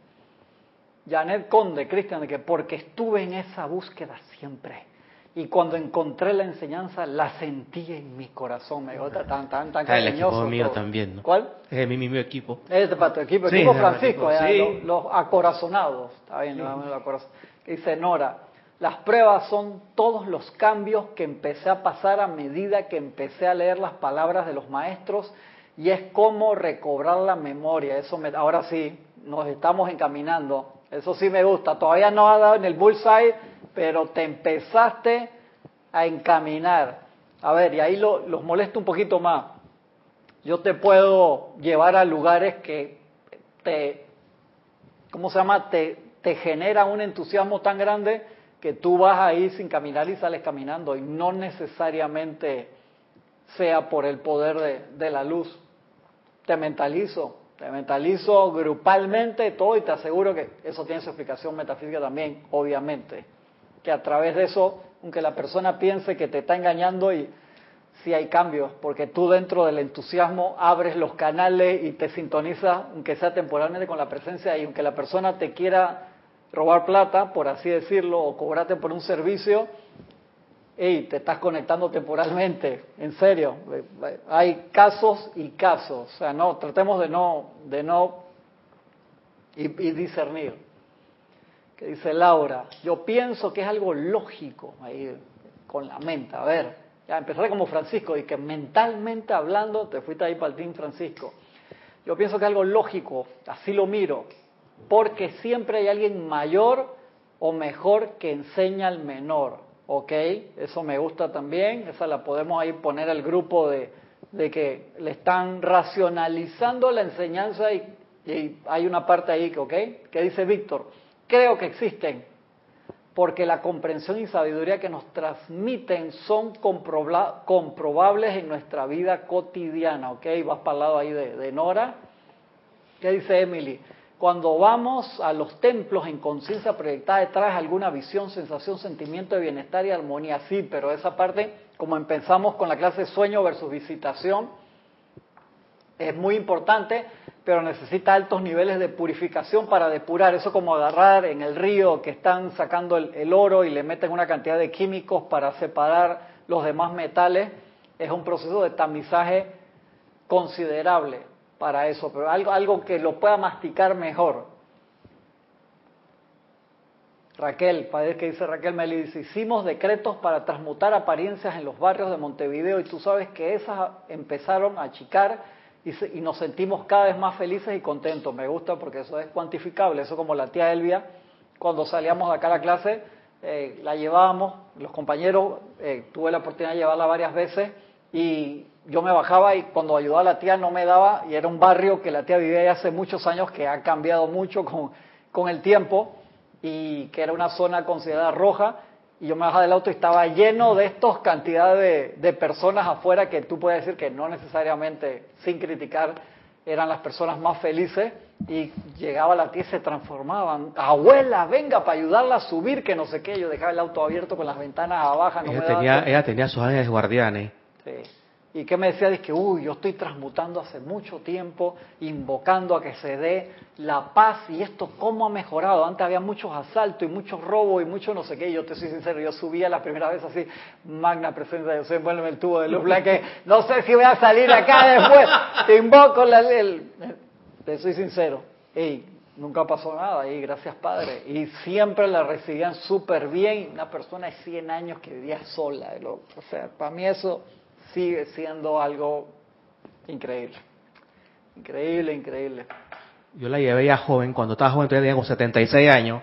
Janet Conde, Cristian, que porque estuve en esa búsqueda siempre. y cuando encontré la enseñanza la sentí en mi corazón. Me gusta tan, tan, tan el equipo mío también. ¿no? ¿Cuál? Es mi mismo equipo. Es de para tu equipo, equipo Francisco, los, acorazonados. Está bien, los Dice Nora, las pruebas son todos los cambios que empecé a pasar a medida que empecé a leer las palabras de los maestros y es como recobrar la memoria. Eso me, ahora sí, nos estamos encaminando. Eso sí me gusta. Todavía no ha dado en el bullseye pero te empezaste a encaminar. A ver, y ahí los molesto un poquito más. Yo te puedo llevar a lugares que te, ¿cómo se llama? Te, te genera un entusiasmo tan grande que tú vas ahí sin caminar y sales caminando y no necesariamente sea por el poder de, de la luz. Te mentalizo, te mentalizo grupalmente todo y te aseguro que eso tiene su explicación metafísica también, obviamente. Que a través de eso, aunque la persona piense que te está engañando y sí hay cambios, porque tú dentro del entusiasmo abres los canales y te sintonizas, aunque sea temporalmente, con la presencia y aunque la persona te quiera robar plata, por así decirlo, o cobrarte por un servicio, y te estás conectando temporalmente, en serio. Hay casos y casos, o sea, no tratemos de no de no y discernir que dice Laura, yo pienso que es algo lógico, ahí con la mente, a ver, ya empezaré como Francisco, y que mentalmente hablando, te fuiste ahí para el Team Francisco, yo pienso que es algo lógico, así lo miro, porque siempre hay alguien mayor o mejor que enseña al menor, ¿ok? Eso me gusta también, esa la podemos ahí poner al grupo de, de que le están racionalizando la enseñanza y, y hay una parte ahí, ¿ok? Que dice Víctor, creo que existen, porque la comprensión y sabiduría que nos transmiten son comprobables en nuestra vida cotidiana, ¿ok? Vas para el lado ahí de, Nora. ¿Qué dice Emily? Cuando vamos a los templos en conciencia proyectada detrás alguna visión, sensación, sentimiento de bienestar y armonía, sí, pero esa parte, como empezamos con la clase sueño versus visitación, es muy importante pero necesita altos niveles de purificación para depurar. Eso como agarrar en el río que están sacando el, oro y le meten una cantidad de químicos para separar los demás metales. Es un proceso de tamizaje considerable para eso, pero algo, algo que lo pueda masticar mejor. Raquel, padre que dice Raquel me dice, hicimos decretos para transmutar apariencias en los barrios de Montevideo y tú sabes que esas empezaron a achicar y, nos sentimos cada vez más felices y contentos. Me gusta porque eso es cuantificable. Eso como la tía Elvia, cuando salíamos de acá a la clase, eh, la llevábamos, los compañeros, eh, tuve la oportunidad de llevarla varias veces y yo me bajaba y cuando ayudaba a la tía no me daba, y era un barrio que la tía vivía hace muchos años, que ha cambiado mucho con, con el tiempo y que era una zona considerada roja y yo me bajaba del auto y estaba lleno de estos cantidades de, personas afuera que tú puedes decir que no necesariamente, sin criticar, eran las personas más felices y llegaba la tía y se transformaban. Abuela, venga para ayudarla a subir, que no sé qué. Yo dejaba el auto abierto con las ventanas abajo. ella, tenía, ella tenía sus ángeles guardianes. Sí. ¿Y qué me decía? Dice que, uy, yo estoy transmutando hace mucho tiempo, invocando a que se dé la paz y esto, ¿cómo ha mejorado? Antes había muchos asaltos y muchos robos y mucho no sé qué. Yo te soy sincero, yo subía la primera vez así, magna presencia de Dios, envuélveme el tubo de luz blanca, no sé si voy a salir acá después, te invoco la, el, te soy sincero. Y nunca pasó nada y gracias Padre. Y siempre la recibían súper bien. Una persona de 100 años que vivía sola. O sea, para mí eso sigue siendo algo increíble. Increíble, increíble. Yo la llevé ya joven, cuando estaba joven tenía como 76 años.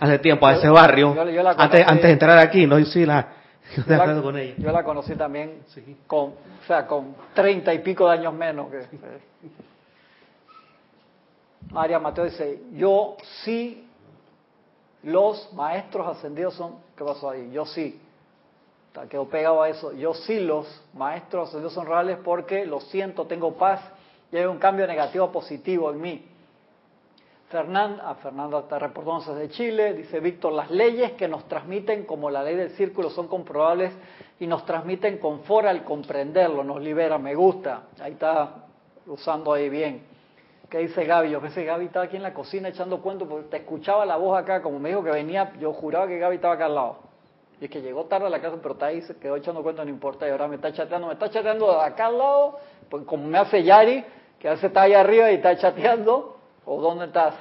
hace, tiempo, a ese barrio. antes, antes de entrar aquí, ¿no? Y sí, la, yo, la, con ella. yo la conocí también con, o sea, con 30 y pico de años menos. Que, María Mateo dice, yo sí, los maestros ascendidos son, ¿qué pasó ahí? Yo sí, quedó pegado a eso. Yo sí los maestros Dios son reales porque lo siento, tengo paz y hay un cambio negativo a positivo en mí. Fernanda, a Fernanda está reportándose de Chile, dice Víctor, las leyes que nos transmiten como la ley del círculo son comprobables y nos transmiten confort al comprenderlo, nos libera, me gusta, ahí está usando ahí bien. ¿Qué dice Gaby? Yo pensé Gaby estaba aquí en la cocina echando cuentos porque te escuchaba la voz acá, como me dijo que venía, yo juraba que Gaby estaba acá al lado. Y es que llegó tarde a la casa, pero está ahí, se quedó echando cuenta, no importa, y ahora me está chateando, me está chateando de acá al lado, pues como me hace Yari, que veces está ahí arriba y está chateando, o ¿dónde estás?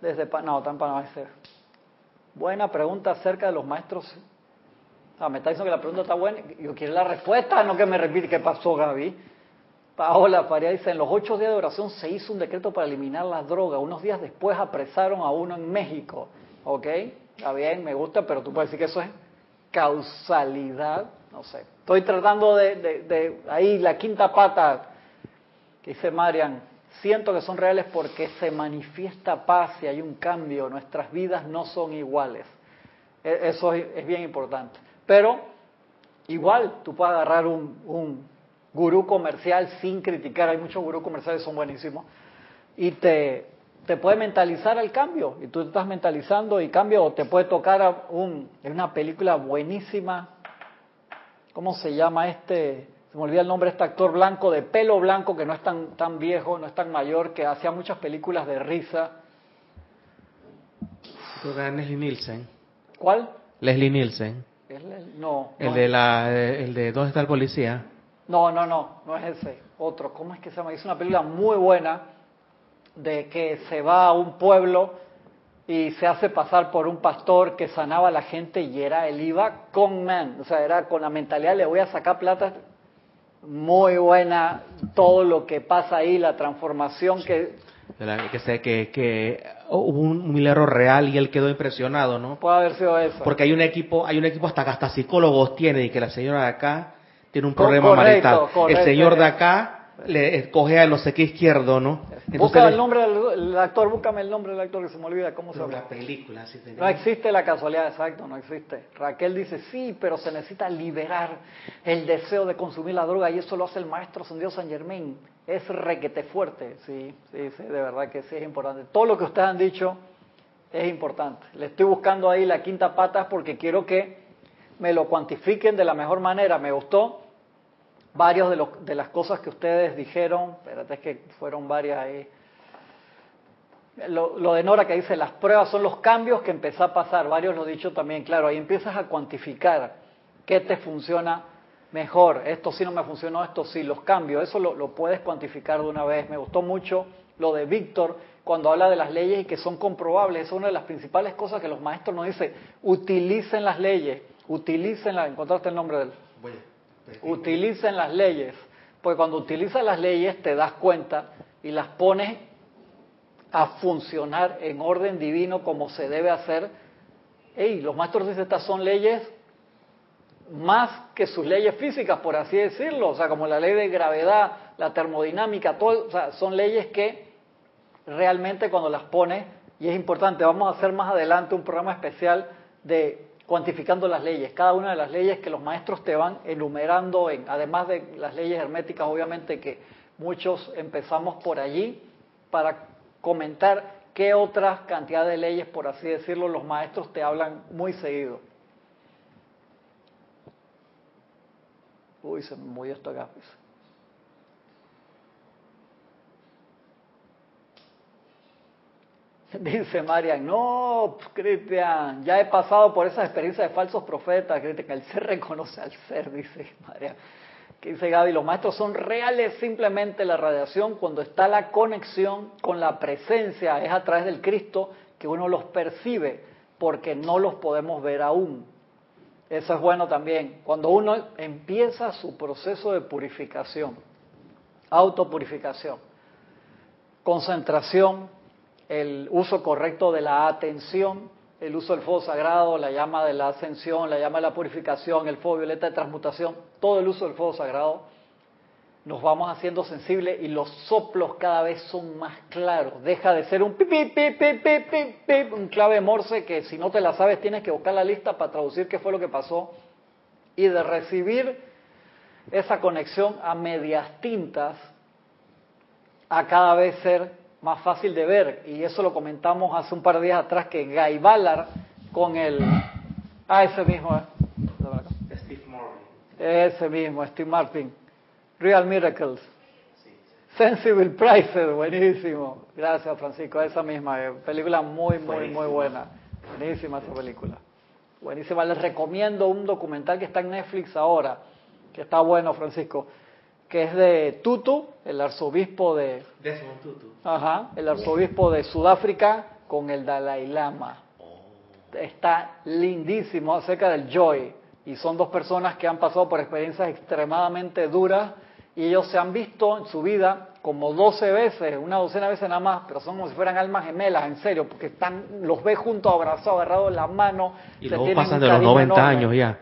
Desde no, está en Panamá. Buena pregunta acerca de los maestros. Ah, me está diciendo que la pregunta está buena. Yo quiero la respuesta, no que me repite qué pasó, Gaby. Paola Faria dice, en los ocho días de oración se hizo un decreto para eliminar las drogas. Unos días después apresaron a uno en México. ¿Ok? Está bien, me gusta, pero tú puedes decir que eso es causalidad. No sé. Estoy tratando de, de ahí la quinta pata que dice Marian. Siento que son reales porque se manifiesta paz y hay un cambio. Nuestras vidas no son iguales. E, eso es bien importante. Pero igual tú puedes agarrar un, un gurú comercial sin criticar. Hay muchos gurús comerciales que son buenísimos. Y te, te puede mentalizar al cambio. Y tú te estás mentalizando y cambio. O te puede tocar un, una película buenísima. ¿Cómo se llama este? se me olvida el nombre este actor blanco, de pelo blanco, que no es tan, tan viejo, no es tan mayor, que hacía muchas películas de risa. Leslie Nielsen. ¿Cuál? Leslie Nielsen. No. El de la, el de ¿Dónde está el policía? No, no, no, no es ese. Otro. ¿Cómo es que se llama? Es una película muy buena de que se va a un pueblo y se hace pasar por un pastor que sanaba a la gente y era, él iba con man, o sea, era con la mentalidad, le voy a sacar plata muy buena todo lo que pasa ahí, la transformación que... Que, sé, que, que hubo un milagro real y él quedó impresionado, ¿no? Puede haber sido eso. Porque hay un equipo, hay un equipo hasta que hasta psicólogos tiene y que la señora de acá tiene un problema marital. el señor de acá le escoge a no sé qué izquierdo, ¿no? Busca el nombre del actor, búscame el nombre del actor que se me olvida cómo se llama. La película, sí, No existe la casualidad, exacto, no existe. Raquel dice, sí, pero se necesita liberar el deseo de consumir la droga y eso lo hace el maestro San Dios San Germain. Es requete fuerte, sí, sí, sí, de verdad que sí es importante. Todo lo que ustedes han dicho es importante. Le estoy buscando ahí la quinta pata porque quiero que me lo cuantifiquen de la mejor manera. Me gustó varios de, de las cosas que ustedes dijeron, espérate, es que fueron varias ahí. Lo, de Nora que dice, las pruebas son los cambios que empezó a pasar, varios lo he dicho también, claro, ahí empiezas a cuantificar qué te funciona mejor, esto sí no me funcionó, esto sí, los cambios, eso lo, lo puedes cuantificar de una vez. Me gustó mucho lo de Víctor cuando habla de las leyes y que son comprobables, es una de las principales cosas que los maestros nos dicen, utilicen las leyes, utilicen las, encontraste el nombre del... Utilicen las leyes, porque cuando utilizas las leyes te das cuenta y las pones a funcionar en orden divino como se debe hacer. Hey, los maestros dicen estas son leyes más que sus leyes físicas, por así decirlo, o sea, como la ley de gravedad, la termodinámica, todo, o sea, son leyes que realmente cuando las pones, y es importante, vamos a hacer más adelante un programa especial de cuantificando las leyes, cada una de las leyes que los maestros te van enumerando, en, además de las leyes herméticas, obviamente que muchos empezamos por allí, para comentar qué otras cantidad de leyes, por así decirlo, los maestros te hablan muy seguido. Uy, se me movió esto acá. [LAUGHS] Dice Marian, no, Cristian, ya he pasado por esa experiencia de falsos profetas, Cristian, el ser reconoce al ser, dice Marian. Que dice Gaby, los maestros son reales, simplemente la radiación, cuando está la conexión con la presencia, es a través del Cristo que uno los percibe, porque no los podemos ver aún. Eso es bueno también. Cuando uno empieza su proceso de purificación, autopurificación, concentración, el uso correcto de la atención, el uso del fuego sagrado, la llama de la ascensión, la llama de la purificación, el fuego violeta de transmutación, todo el uso del fuego sagrado, nos vamos haciendo sensibles y los soplos cada vez son más claros. Deja de ser un pipi, pipi, pipi, pipi, un clave morse que si no te la sabes tienes que buscar la lista para traducir qué fue lo que pasó y de recibir esa conexión a medias tintas a cada vez ser más fácil de ver. Y eso lo comentamos hace un par de días atrás, que Guy Ballard con el... Ah, ese mismo, ¿eh? Steve Martin. Ese mismo, Steve Martin. Real Miracles. Sensible Prices, buenísimo. Gracias, Francisco. Esa misma, eh, película muy, muy, muy buena. Buenísima esa película. buenísima. Les recomiendo un documental que está en Netflix ahora, que está bueno, Francisco, que es de Tutu, el arzobispo de... Desmond Tutu. Ajá, el arzobispo de Sudáfrica con el Dalai Lama. Está lindísimo acerca del joy. Y son dos personas que han pasado por experiencias extremadamente duras y ellos se han visto en su vida como 12 veces, una docena de veces nada más, pero son como si fueran almas gemelas, en serio, porque están, los ve juntos, abrazados, agarrados en la mano. Y luego pasan de los 90 años ya.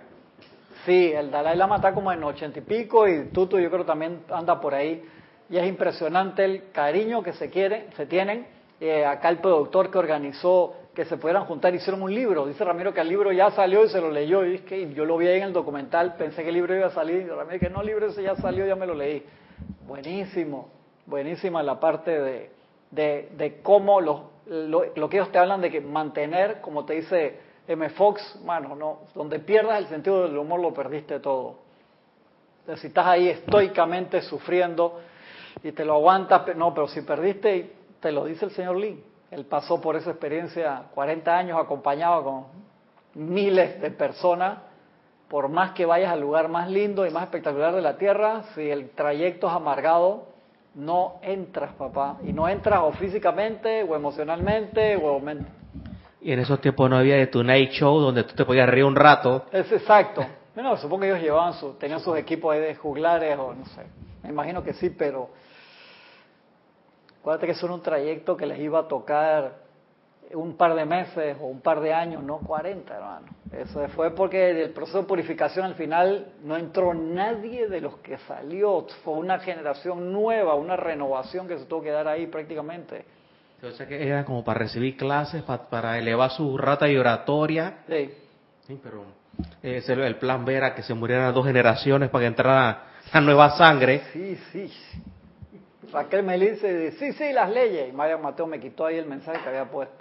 Sí, el Dalai Lama está como en 80 y pico y Tutu yo creo también anda por ahí. Y es impresionante el cariño que se quiere, se tienen. Eh, acá el productor que organizó que se pudieran juntar, hicieron un libro. Dice Ramiro que el libro ya salió y se lo leyó. Y es que yo lo vi ahí en el documental, pensé que el libro iba a salir. Y Ramiro que no, el libro ese ya salió, ya me lo leí. Buenísimo, buenísima la parte de, de, cómo los, lo, lo, que ellos te hablan de que mantener, como te dice M. Fox, mano, no, donde pierdas el sentido del humor lo perdiste todo. si estás ahí estoicamente sufriendo y te lo aguantas, no, pero si perdiste, te lo dice el señor Lee él pasó por esa experiencia 40 años acompañado con miles de personas. Por más que vayas al lugar más lindo y más espectacular de la tierra, si el trayecto es amargado, no entras, papá. Y no entras o físicamente, o emocionalmente, o Y en esos tiempos no había de tu night show donde tú te podías reír un rato. Es exacto. Bueno, supongo que ellos llevaban su, tenían sus equipos de juglares o no sé. Me imagino que sí, pero Acuérdate que es un trayecto que les iba a tocar un par de meses o un par de años, no 40, hermano. Eso fue porque del proceso de purificación al final no entró nadie de los que salió. Fue una generación nueva, una renovación que se tuvo que dar ahí prácticamente. O sea que era como para recibir clases, para, elevar su rata y oratoria. Sí. Sí, pero ese, el plan B era que se murieran dos generaciones para que entrara la nueva sangre. Sí, sí. Raquel me dice, sí, sí, las leyes. Y María Mateo me quitó ahí el mensaje que había puesto.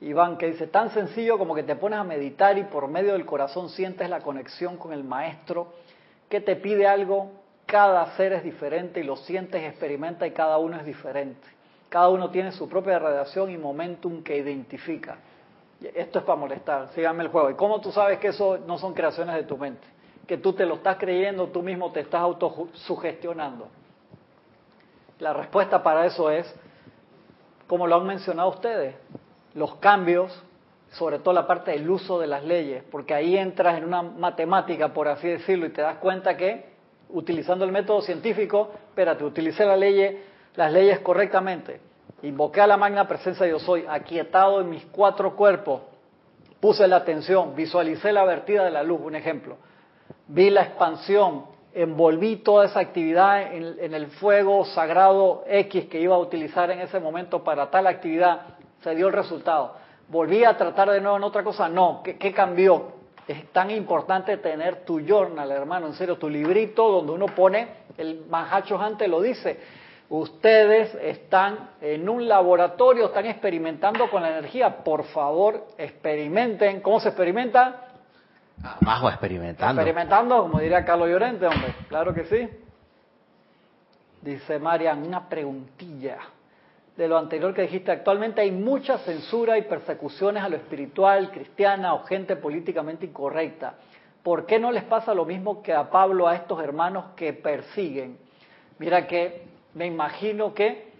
Iván que dice, tan sencillo como que te pones a meditar y por medio del corazón sientes la conexión con el maestro que te pide algo, cada ser es diferente y lo sientes, experimenta y cada uno es diferente. Cada uno tiene su propia radiación y momentum que identifica. Esto es para molestar, síganme el juego. ¿Y cómo tú sabes que eso no son creaciones de tu mente? Que tú te lo estás creyendo, tú mismo te estás autosugestionando. La respuesta para eso es, como lo han mencionado ustedes, los cambios, sobre todo la parte del uso de las leyes, porque ahí entras en una matemática, por así decirlo, y te das cuenta que, utilizando el método científico, espérate, utilicé la ley, las leyes correctamente, invoqué a la magna presencia de yo soy, aquietado en mis cuatro cuerpos, puse la atención, visualicé la vertida de la luz, un ejemplo, vi la expansión, envolví toda esa actividad en, el fuego sagrado X que iba a utilizar en ese momento para tal actividad, se dio el resultado. ¿Volví a tratar de nuevo en otra cosa? No. ¿Qué, cambió? Es tan importante tener tu journal, hermano, en serio, tu librito donde uno pone, el Mahacho antes lo dice, ustedes están en un laboratorio, están experimentando con la energía, por favor, experimenten. ¿Cómo se experimenta? Abajo experimentando. Experimentando, como diría Carlos Llorente, hombre. Claro que sí. Dice Marian, una preguntilla de lo anterior que dijiste. Actualmente hay mucha censura y persecuciones a lo espiritual, cristiana o gente políticamente incorrecta. ¿Por qué no les pasa lo mismo que a Pablo, a estos hermanos que persiguen? Mira que me imagino que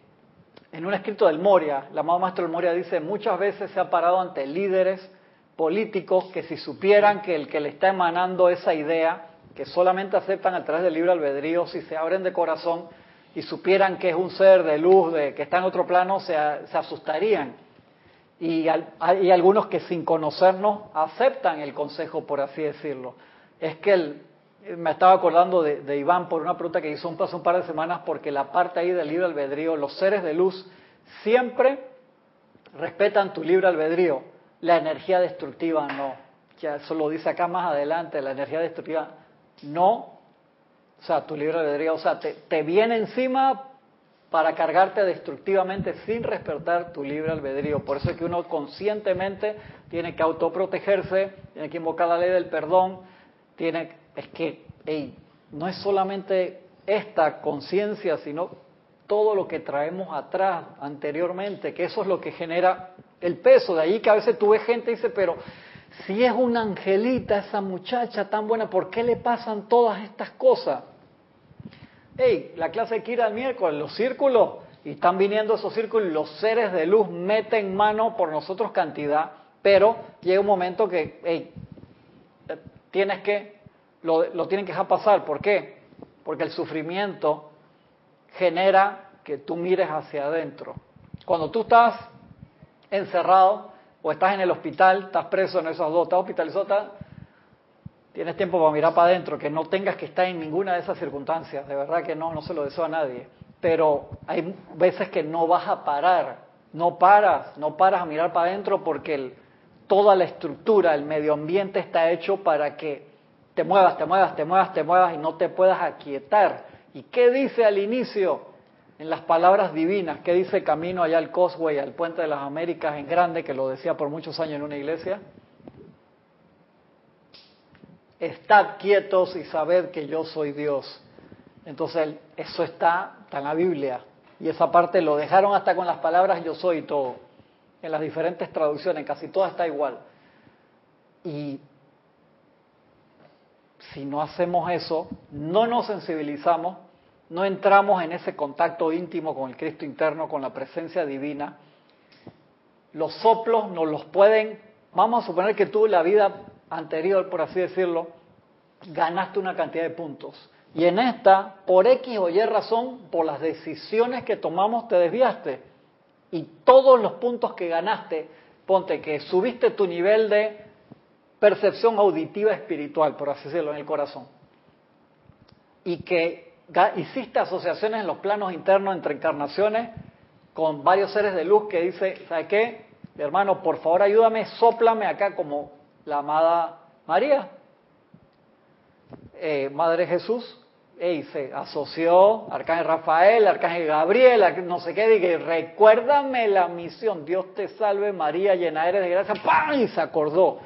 en un escrito del Moria, el amado maestro del Moria dice, muchas veces se ha parado ante líderes políticos que si supieran que el que le está emanando esa idea, que solamente aceptan a través del libre albedrío, si se abren de corazón y supieran que es un ser de luz, de, que está en otro plano, se, asustarían. Y hay algunos que sin conocernos aceptan el consejo, por así decirlo. Es que el, me estaba acordando de, Iván por una pregunta que hizo un, hace un par de semanas, porque la parte ahí del libre albedrío, los seres de luz siempre respetan tu libre albedrío la energía destructiva no. Ya eso lo dice acá más adelante, la energía destructiva no. O sea, tu libre albedrío, o sea, te, te viene encima para cargarte destructivamente sin respetar tu libre albedrío. Por eso es que uno conscientemente tiene que autoprotegerse, tiene que invocar la ley del perdón, tiene, es que, hey, no es solamente esta conciencia, sino todo lo que traemos atrás, anteriormente, que eso es lo que genera el peso. De ahí que a veces tú ves gente y dice, pero Si es una angelita esa muchacha tan buena, ¿por qué le pasan todas estas cosas? Hey, la clase de Kira el miércoles, los círculos, y están viniendo esos círculos, los seres de luz meten mano por nosotros cantidad, pero llega un momento que hey, tienes que, lo, lo tienen que dejar pasar. ¿Por qué? Porque el sufrimiento genera que tú mires hacia adentro. Cuando tú estás encerrado o estás en el hospital, estás preso en esos dos, estás hospitalizado, tienes tiempo para mirar para adentro, que no tengas que estar en ninguna de esas circunstancias, de verdad que no, no se lo deseo a nadie. Pero hay veces que no vas a parar, no paras, no paras a mirar para adentro porque toda la estructura, el medio ambiente está hecho para que te muevas, te muevas, te muevas, te muevas y no te puedas aquietar. ¿Y qué dice al inicio? en las palabras divinas, ¿qué dice camino allá al Cosway, al Puente de las Américas en grande, que lo decía por muchos años en una iglesia? Estad quietos y sabed que yo soy Dios. Entonces, eso está, en la Biblia. Y esa parte lo dejaron hasta con las palabras yo soy todo. En las diferentes traducciones, casi todas está igual. Y si no hacemos eso, no nos sensibilizamos, no entramos en ese contacto íntimo con el Cristo interno, con la presencia divina, los soplos nos los pueden, vamos a suponer que tú la vida anterior, por así decirlo, ganaste una cantidad de puntos. Y en esta, por X o Y razón, por las decisiones que tomamos, te desviaste. Y todos los puntos que ganaste, ponte que subiste tu nivel de percepción auditiva espiritual, por así decirlo, en el corazón. Y que hiciste asociaciones en los planos internos entre encarnaciones con varios seres de luz que dice, ¿sabe qué? Hermano, por favor ayúdame, soplame acá como la amada María, eh, Madre Jesús, y se asoció Arcángel Rafael, Arcángel Gabriel, no sé qué, dije, recuérdame la misión, Dios te salve María, llena eres de gracia, ¡pam! y se acordó.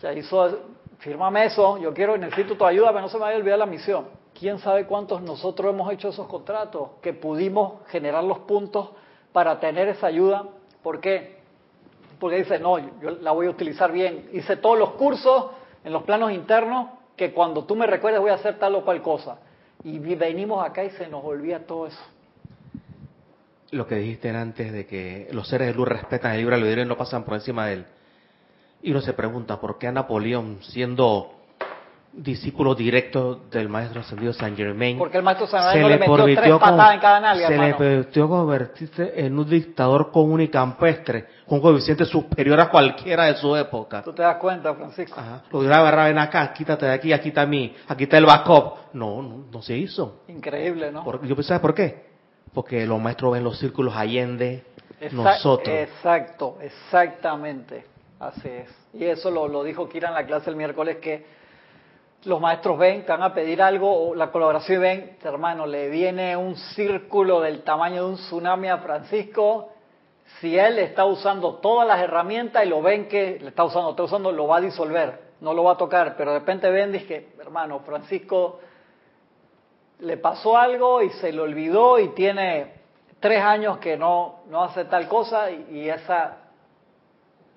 Sea, hizo, fírmame eso, yo quiero, necesito tu ayuda, pero no se me vaya a olvidar la misión quién sabe cuántos nosotros hemos hecho esos contratos, que pudimos generar los puntos para tener esa ayuda. ¿Por qué? Porque dice, no, yo la voy a utilizar bien. Hice todos los cursos en los planos internos que cuando tú me recuerdes voy a hacer tal o cual cosa. Y venimos acá y se nos olvida todo eso. Lo que dijiste antes de que los seres de luz respetan el libre albedrío y no pasan por encima de él. Y uno se pregunta, ¿por qué a Napoleón, siendo discípulo directo del maestro ascendido San Germain. Porque el maestro San Germain le, en cada nalga, Se le permitió convertirse en un dictador común y campestre, con un coeficiente superior a cualquiera de su época. ¿Tú te das cuenta, Francisco? Ajá. Lo dirá agarrar, ven acá, quítate de aquí, aquí está mí, aquí está el backup. No, no, no se hizo. Increíble, ¿no? yo pensaba, ¿por qué? Porque los maestros ven los círculos allende nosotros. Exacto, exactamente. Así es. Y eso lo, dijo Kira en la clase el miércoles que los maestros ven, te van a pedir algo, o la colaboración y ven, hermano, le viene un círculo del tamaño de un tsunami a Francisco, si él está usando todas las herramientas y lo ven que le está usando, está usando, lo va a disolver, no lo va a tocar, pero de repente ven, dije, hermano, Francisco le pasó algo y se le olvidó y tiene tres años que no, no hace tal cosa y esa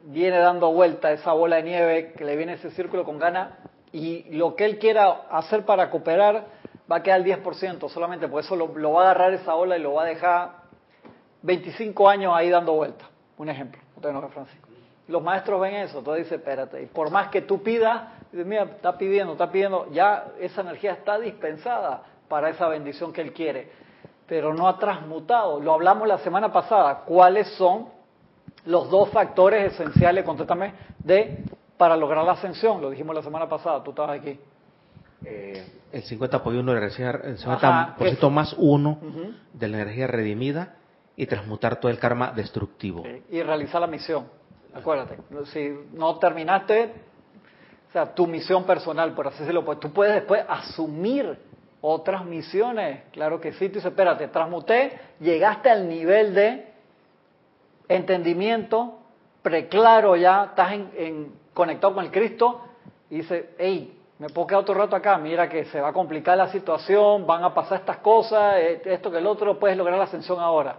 viene dando vuelta, esa bola de nieve que le viene ese círculo con ganas y lo que él quiera hacer para cooperar va a quedar el 10% solamente, por eso lo, va a agarrar esa ola y lo va a dejar 25 años ahí dando vuelta. Un ejemplo, no Francisco. Los maestros ven eso, entonces dice, espérate, y por más que tú pidas, dice, mira, está pidiendo, está pidiendo, ya esa energía está dispensada para esa bendición que él quiere, pero no ha transmutado. Lo hablamos la semana pasada, ¿cuáles son los dos factores esenciales, contéstame, de para lograr la ascensión, lo dijimos la semana pasada, tú estabas aquí. Eh, el 50 por 1 de energía, el 50% más 1 de la energía redimida y transmutar todo el karma destructivo. Y realizar la misión, acuérdate, si no terminaste, o sea, tu misión personal, por así decirlo, pues tú puedes después asumir otras misiones, claro que sí, tú dices, espérate, transmuté, llegaste al nivel de entendimiento, preclaro ya, estás en conectado con el Cristo y dice, hey, me puedo quedar otro rato acá, mira que se va a complicar la situación, van a pasar estas cosas, eh, esto que el otro, puedes lograr la ascensión ahora.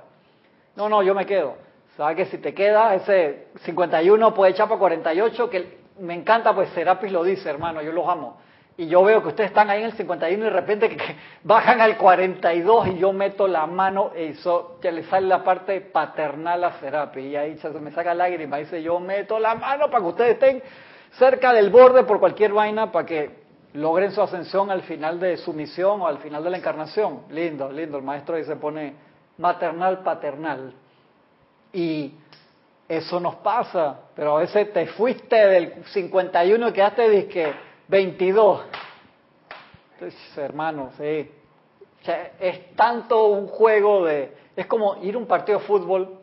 No, no, yo me quedo. Sabes que si te queda ese 51 puede echar para 48, que me encanta, pues Serapis lo dice, hermano, yo los amo. Y yo veo que ustedes están ahí en el 51 y de repente que, bajan al 42 y yo meto la mano y eso, que le sale la parte paternal a Serapis. Y ahí se me saca lágrima. Dice, yo meto la mano para que ustedes estén cerca del borde por cualquier vaina para que logren su ascensión al final de su misión o al final de la encarnación. Lindo, lindo. El maestro ahí se pone maternal, paternal. Y eso nos pasa, pero a veces te fuiste del 51 y quedaste disque 22. Entonces, hermano, sí. es tanto un juego de... Es como ir a un partido de fútbol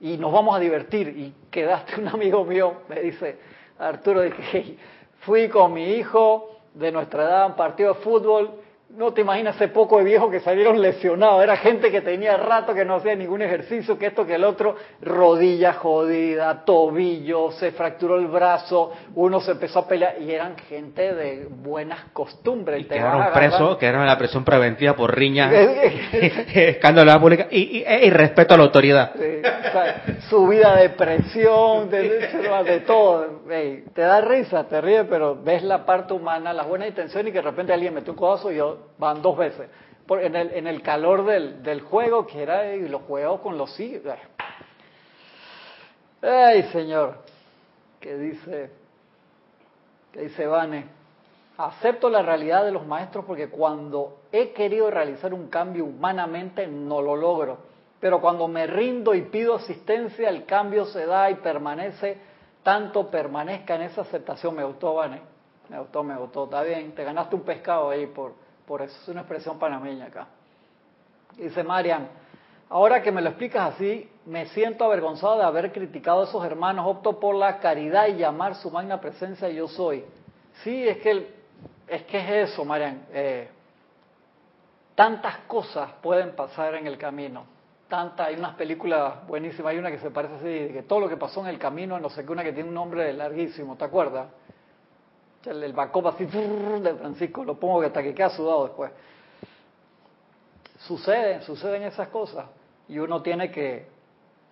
y nos vamos a divertir. Y quedaste un amigo mío, me dice, Arturo, dije, fui con mi hijo de nuestra edad a un partido de fútbol no te imaginas ese poco de viejos que salieron lesionados. Era gente que tenía rato que no hacía ningún ejercicio, que esto, que el otro, rodilla jodida, tobillo, se fracturó el brazo, uno se empezó a pelear y eran gente de buenas costumbres. Y quedaron presos, quedaron en la presión preventiva por riña, [LAUGHS] escándalo pública y, y, respeto a la autoridad. subida de presión, de, todo. te da risa, te ríes, pero ves la parte humana, las buenas intenciones y que de repente alguien metió un codazo y yo van dos veces. en, el, en el calor del, del juego, que era y los juegos con los hijos. Ay, Señor, que dice, que dice Vane, acepto la realidad de los maestros porque cuando he querido realizar un cambio humanamente no lo logro, pero cuando me rindo y pido asistencia el cambio se da y permanece, tanto permanezca en esa aceptación. Me gustó, Vane, me gustó, me gustó, está bien, te ganaste un pescado ahí por, por eso es una expresión panameña acá. Dice Marian, ahora que me lo explicas así, me siento avergonzado de haber criticado a esos hermanos, opto por la caridad y llamar su magna presencia yo soy. Sí, es que, es, que es eso, Marian. Eh, tantas cosas pueden pasar en el camino. Tanta, hay unas películas buenísimas, hay una que se parece así, que todo lo que pasó en el camino, no sé qué, una que tiene un nombre larguísimo, ¿te acuerdas? El, el así de Francisco, lo pongo que hasta que queda sudado después. Suceden, suceden esas cosas y uno tiene que,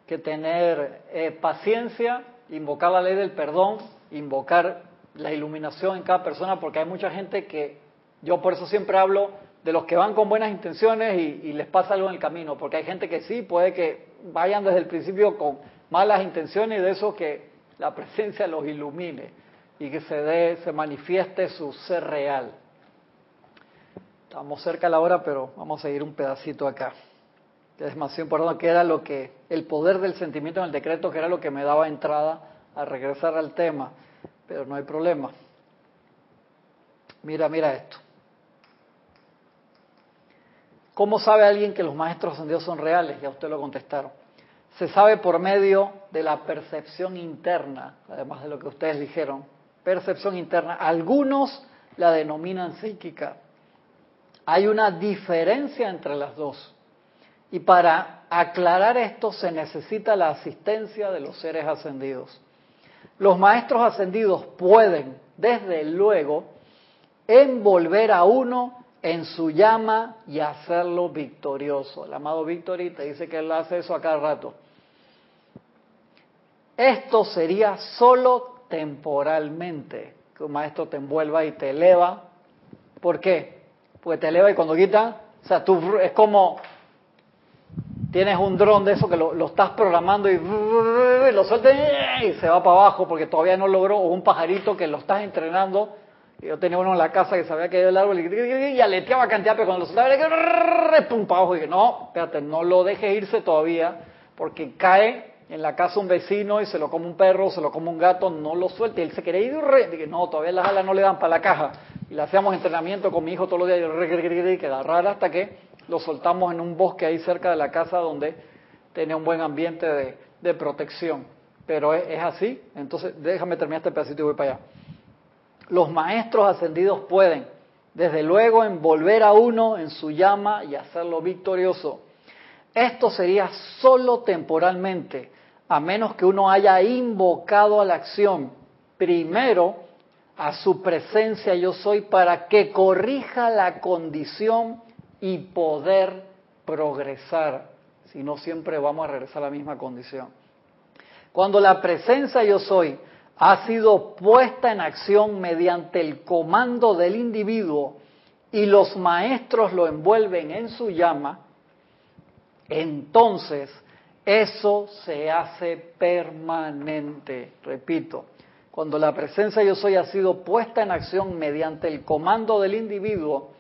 que tener eh, paciencia, invocar la ley del perdón, invocar la iluminación en cada persona, porque hay mucha gente que, yo por eso siempre hablo de los que van con buenas intenciones y, y les pasa algo en el camino, porque hay gente que sí, puede que vayan desde el principio con malas intenciones y de eso que la presencia los ilumine y que se dé, se manifieste su ser real. Estamos cerca a la hora, pero vamos a seguir un pedacito acá. Es más importante, que era lo que, el poder del sentimiento en el decreto, que era lo que me daba entrada a regresar al tema. Pero no hay problema. Mira, mira esto. ¿Cómo sabe alguien que los maestros ascendidos son reales? Ya usted lo contestaron. Se sabe por medio de la percepción interna, además de lo que ustedes dijeron, percepción interna. Algunos la denominan psíquica. Hay una diferencia entre las dos. Y para aclarar esto se necesita la asistencia de los seres ascendidos. Los maestros ascendidos pueden, desde luego, envolver a uno en su llama y hacerlo victorioso. El amado Victory te dice que él hace eso a cada rato. Esto sería solo temporalmente. Que un maestro te envuelva y te eleva. ¿Por qué? Porque te eleva y cuando quita, o sea, tú es como tienes un dron de eso que lo, estás programando y, lo sueltas y se va para abajo porque todavía no logró, o un pajarito que lo estás entrenando. Yo tenía uno en la casa que se había caído del árbol y, aleteaba cantidad, pero cuando lo soltaba, pum, para abajo. Y dije, no, espérate, no lo dejes irse todavía porque cae en la casa un vecino y se lo come un perro, se lo come un gato, no lo suelte. Él se quería ir, dije, no, todavía las alas no le dan para la caja. Y le hacíamos entrenamiento con mi hijo todos los días, y que rara hasta que lo soltamos en un bosque ahí cerca de la casa donde tenía un buen ambiente de, protección. Pero es, es, así, entonces déjame terminar este pedacito y voy para allá. Los maestros ascendidos pueden, desde luego, envolver a uno en su llama y hacerlo victorioso. Esto sería solo temporalmente, a menos que uno haya invocado a la acción primero a su presencia yo soy para que corrija la condición y poder progresar. Si no, siempre vamos a regresar a la misma condición. Cuando la presencia yo soy ha sido puesta en acción mediante el comando del individuo y los maestros lo envuelven en su llama, entonces eso se hace permanente. Repito, cuando la presencia yo soy ha sido puesta en acción mediante el comando del individuo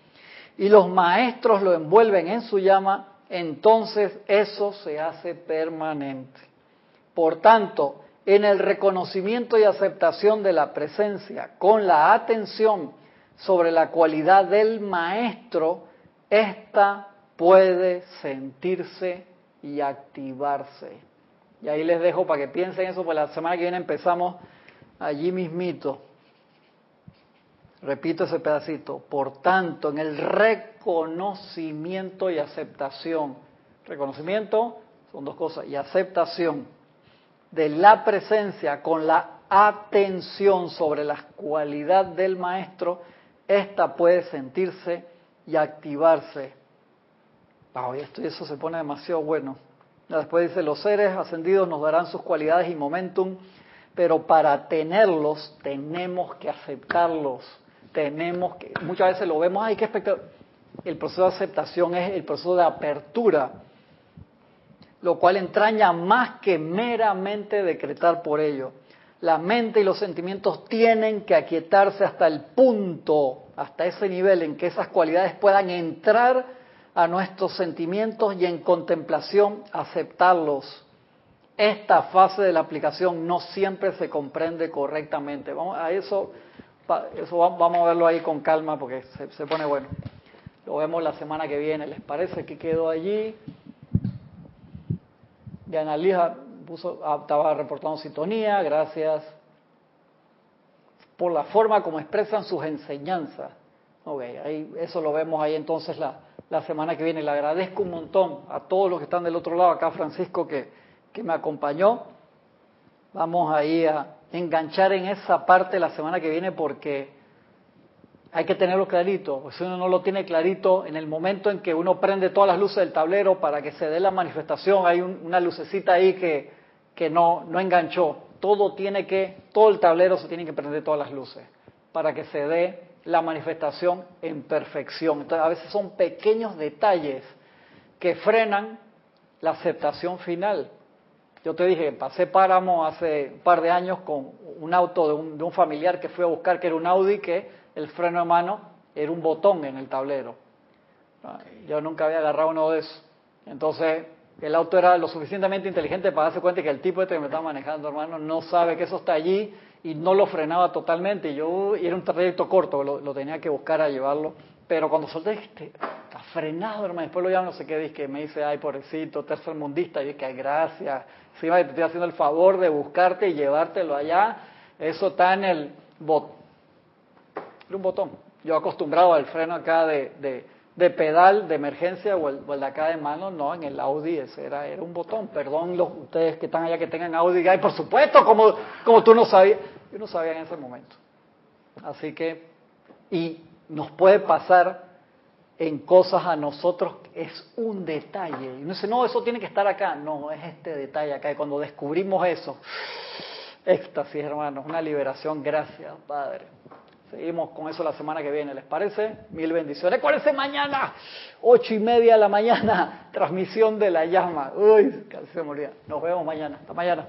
y los maestros lo envuelven en su llama, entonces eso se hace permanente. Por tanto, en el reconocimiento y aceptación de la presencia, con la atención sobre la cualidad del maestro, ésta puede sentirse y activarse. Y ahí les dejo para que piensen eso, pues la semana que viene empezamos allí mismito. Repito ese pedacito. Por tanto, en el reconocimiento y aceptación. Reconocimiento son dos cosas. Y aceptación de la presencia con la atención sobre la cualidad del maestro, esta puede sentirse y activarse. Ah, esto eso se pone demasiado bueno. Después dice, los seres ascendidos nos darán sus cualidades y momentum, pero para tenerlos tenemos que aceptarlos. Tenemos que, muchas veces lo vemos, hay que expectar. El proceso de aceptación es el proceso de apertura, lo cual entraña más que meramente decretar por ello. La mente y los sentimientos tienen que aquietarse hasta el punto, hasta ese nivel en que esas cualidades puedan entrar a nuestros sentimientos y en contemplación aceptarlos. Esta fase de la aplicación no siempre se comprende correctamente. Vamos a eso, eso vamos a verlo ahí con calma porque se, pone bueno. Lo vemos la semana que viene. ¿Les parece que quedó allí? De Analija puso, ah, estaba reportando sintonía, gracias por la forma como expresan sus enseñanzas. Ok, ahí, eso lo vemos ahí entonces la, la semana que viene. Le agradezco un montón a todos los que están del otro lado, acá Francisco que, que me acompañó. Vamos ahí a enganchar en esa parte la semana que viene porque hay que tenerlo clarito. Si uno no lo tiene clarito, en el momento en que uno prende todas las luces del tablero para que se dé la manifestación, hay una lucecita ahí que, que no, no enganchó. Todo tiene que, todo el tablero se tiene que prender todas las luces para que se dé la manifestación en perfección. Entonces, a veces son pequeños detalles que frenan la aceptación final. Yo te dije, pasé páramo hace un par de años con un auto de un, de un familiar que fui a buscar, que era un Audi, que el freno de mano era un botón en el tablero. Yo nunca había agarrado uno de esos. Entonces, el auto era lo suficientemente inteligente para darse cuenta que el tipo este que me estaba manejando, hermano, no sabe que eso está allí y no lo frenaba totalmente. Yo y era un trayecto corto, lo, tenía que buscar a llevarlo. Pero cuando solté, este, está frenado, hermano. Después lo llamo, no sé qué, que me dice, ay, pobrecito, mundista. Y dije, ay, gracias. Encima te estoy haciendo el favor de buscarte y llevártelo allá. Eso está en el bot. Era un botón. Yo acostumbrado al freno acá de, de, pedal de emergencia o el, de acá de mano, no, en el Audi ese era, era un botón. Perdón los, ustedes que están allá que tengan Audi, ay, por supuesto, como, como tú no sabías. Yo no sabía en ese momento. Así que, y nos puede pasar en cosas a nosotros, es un detalle. Y uno dice, no, eso tiene que estar acá. No, es este detalle acá. Y cuando descubrimos eso, éxtasis, hermanos, una liberación. Gracias, Padre. Seguimos con eso la semana que viene, ¿les parece? Mil bendiciones. Recuérdense mañana, ocho y media de la mañana, [LAUGHS] transmisión de la llama. Uy, casi se moría. Nos vemos mañana. Hasta mañana.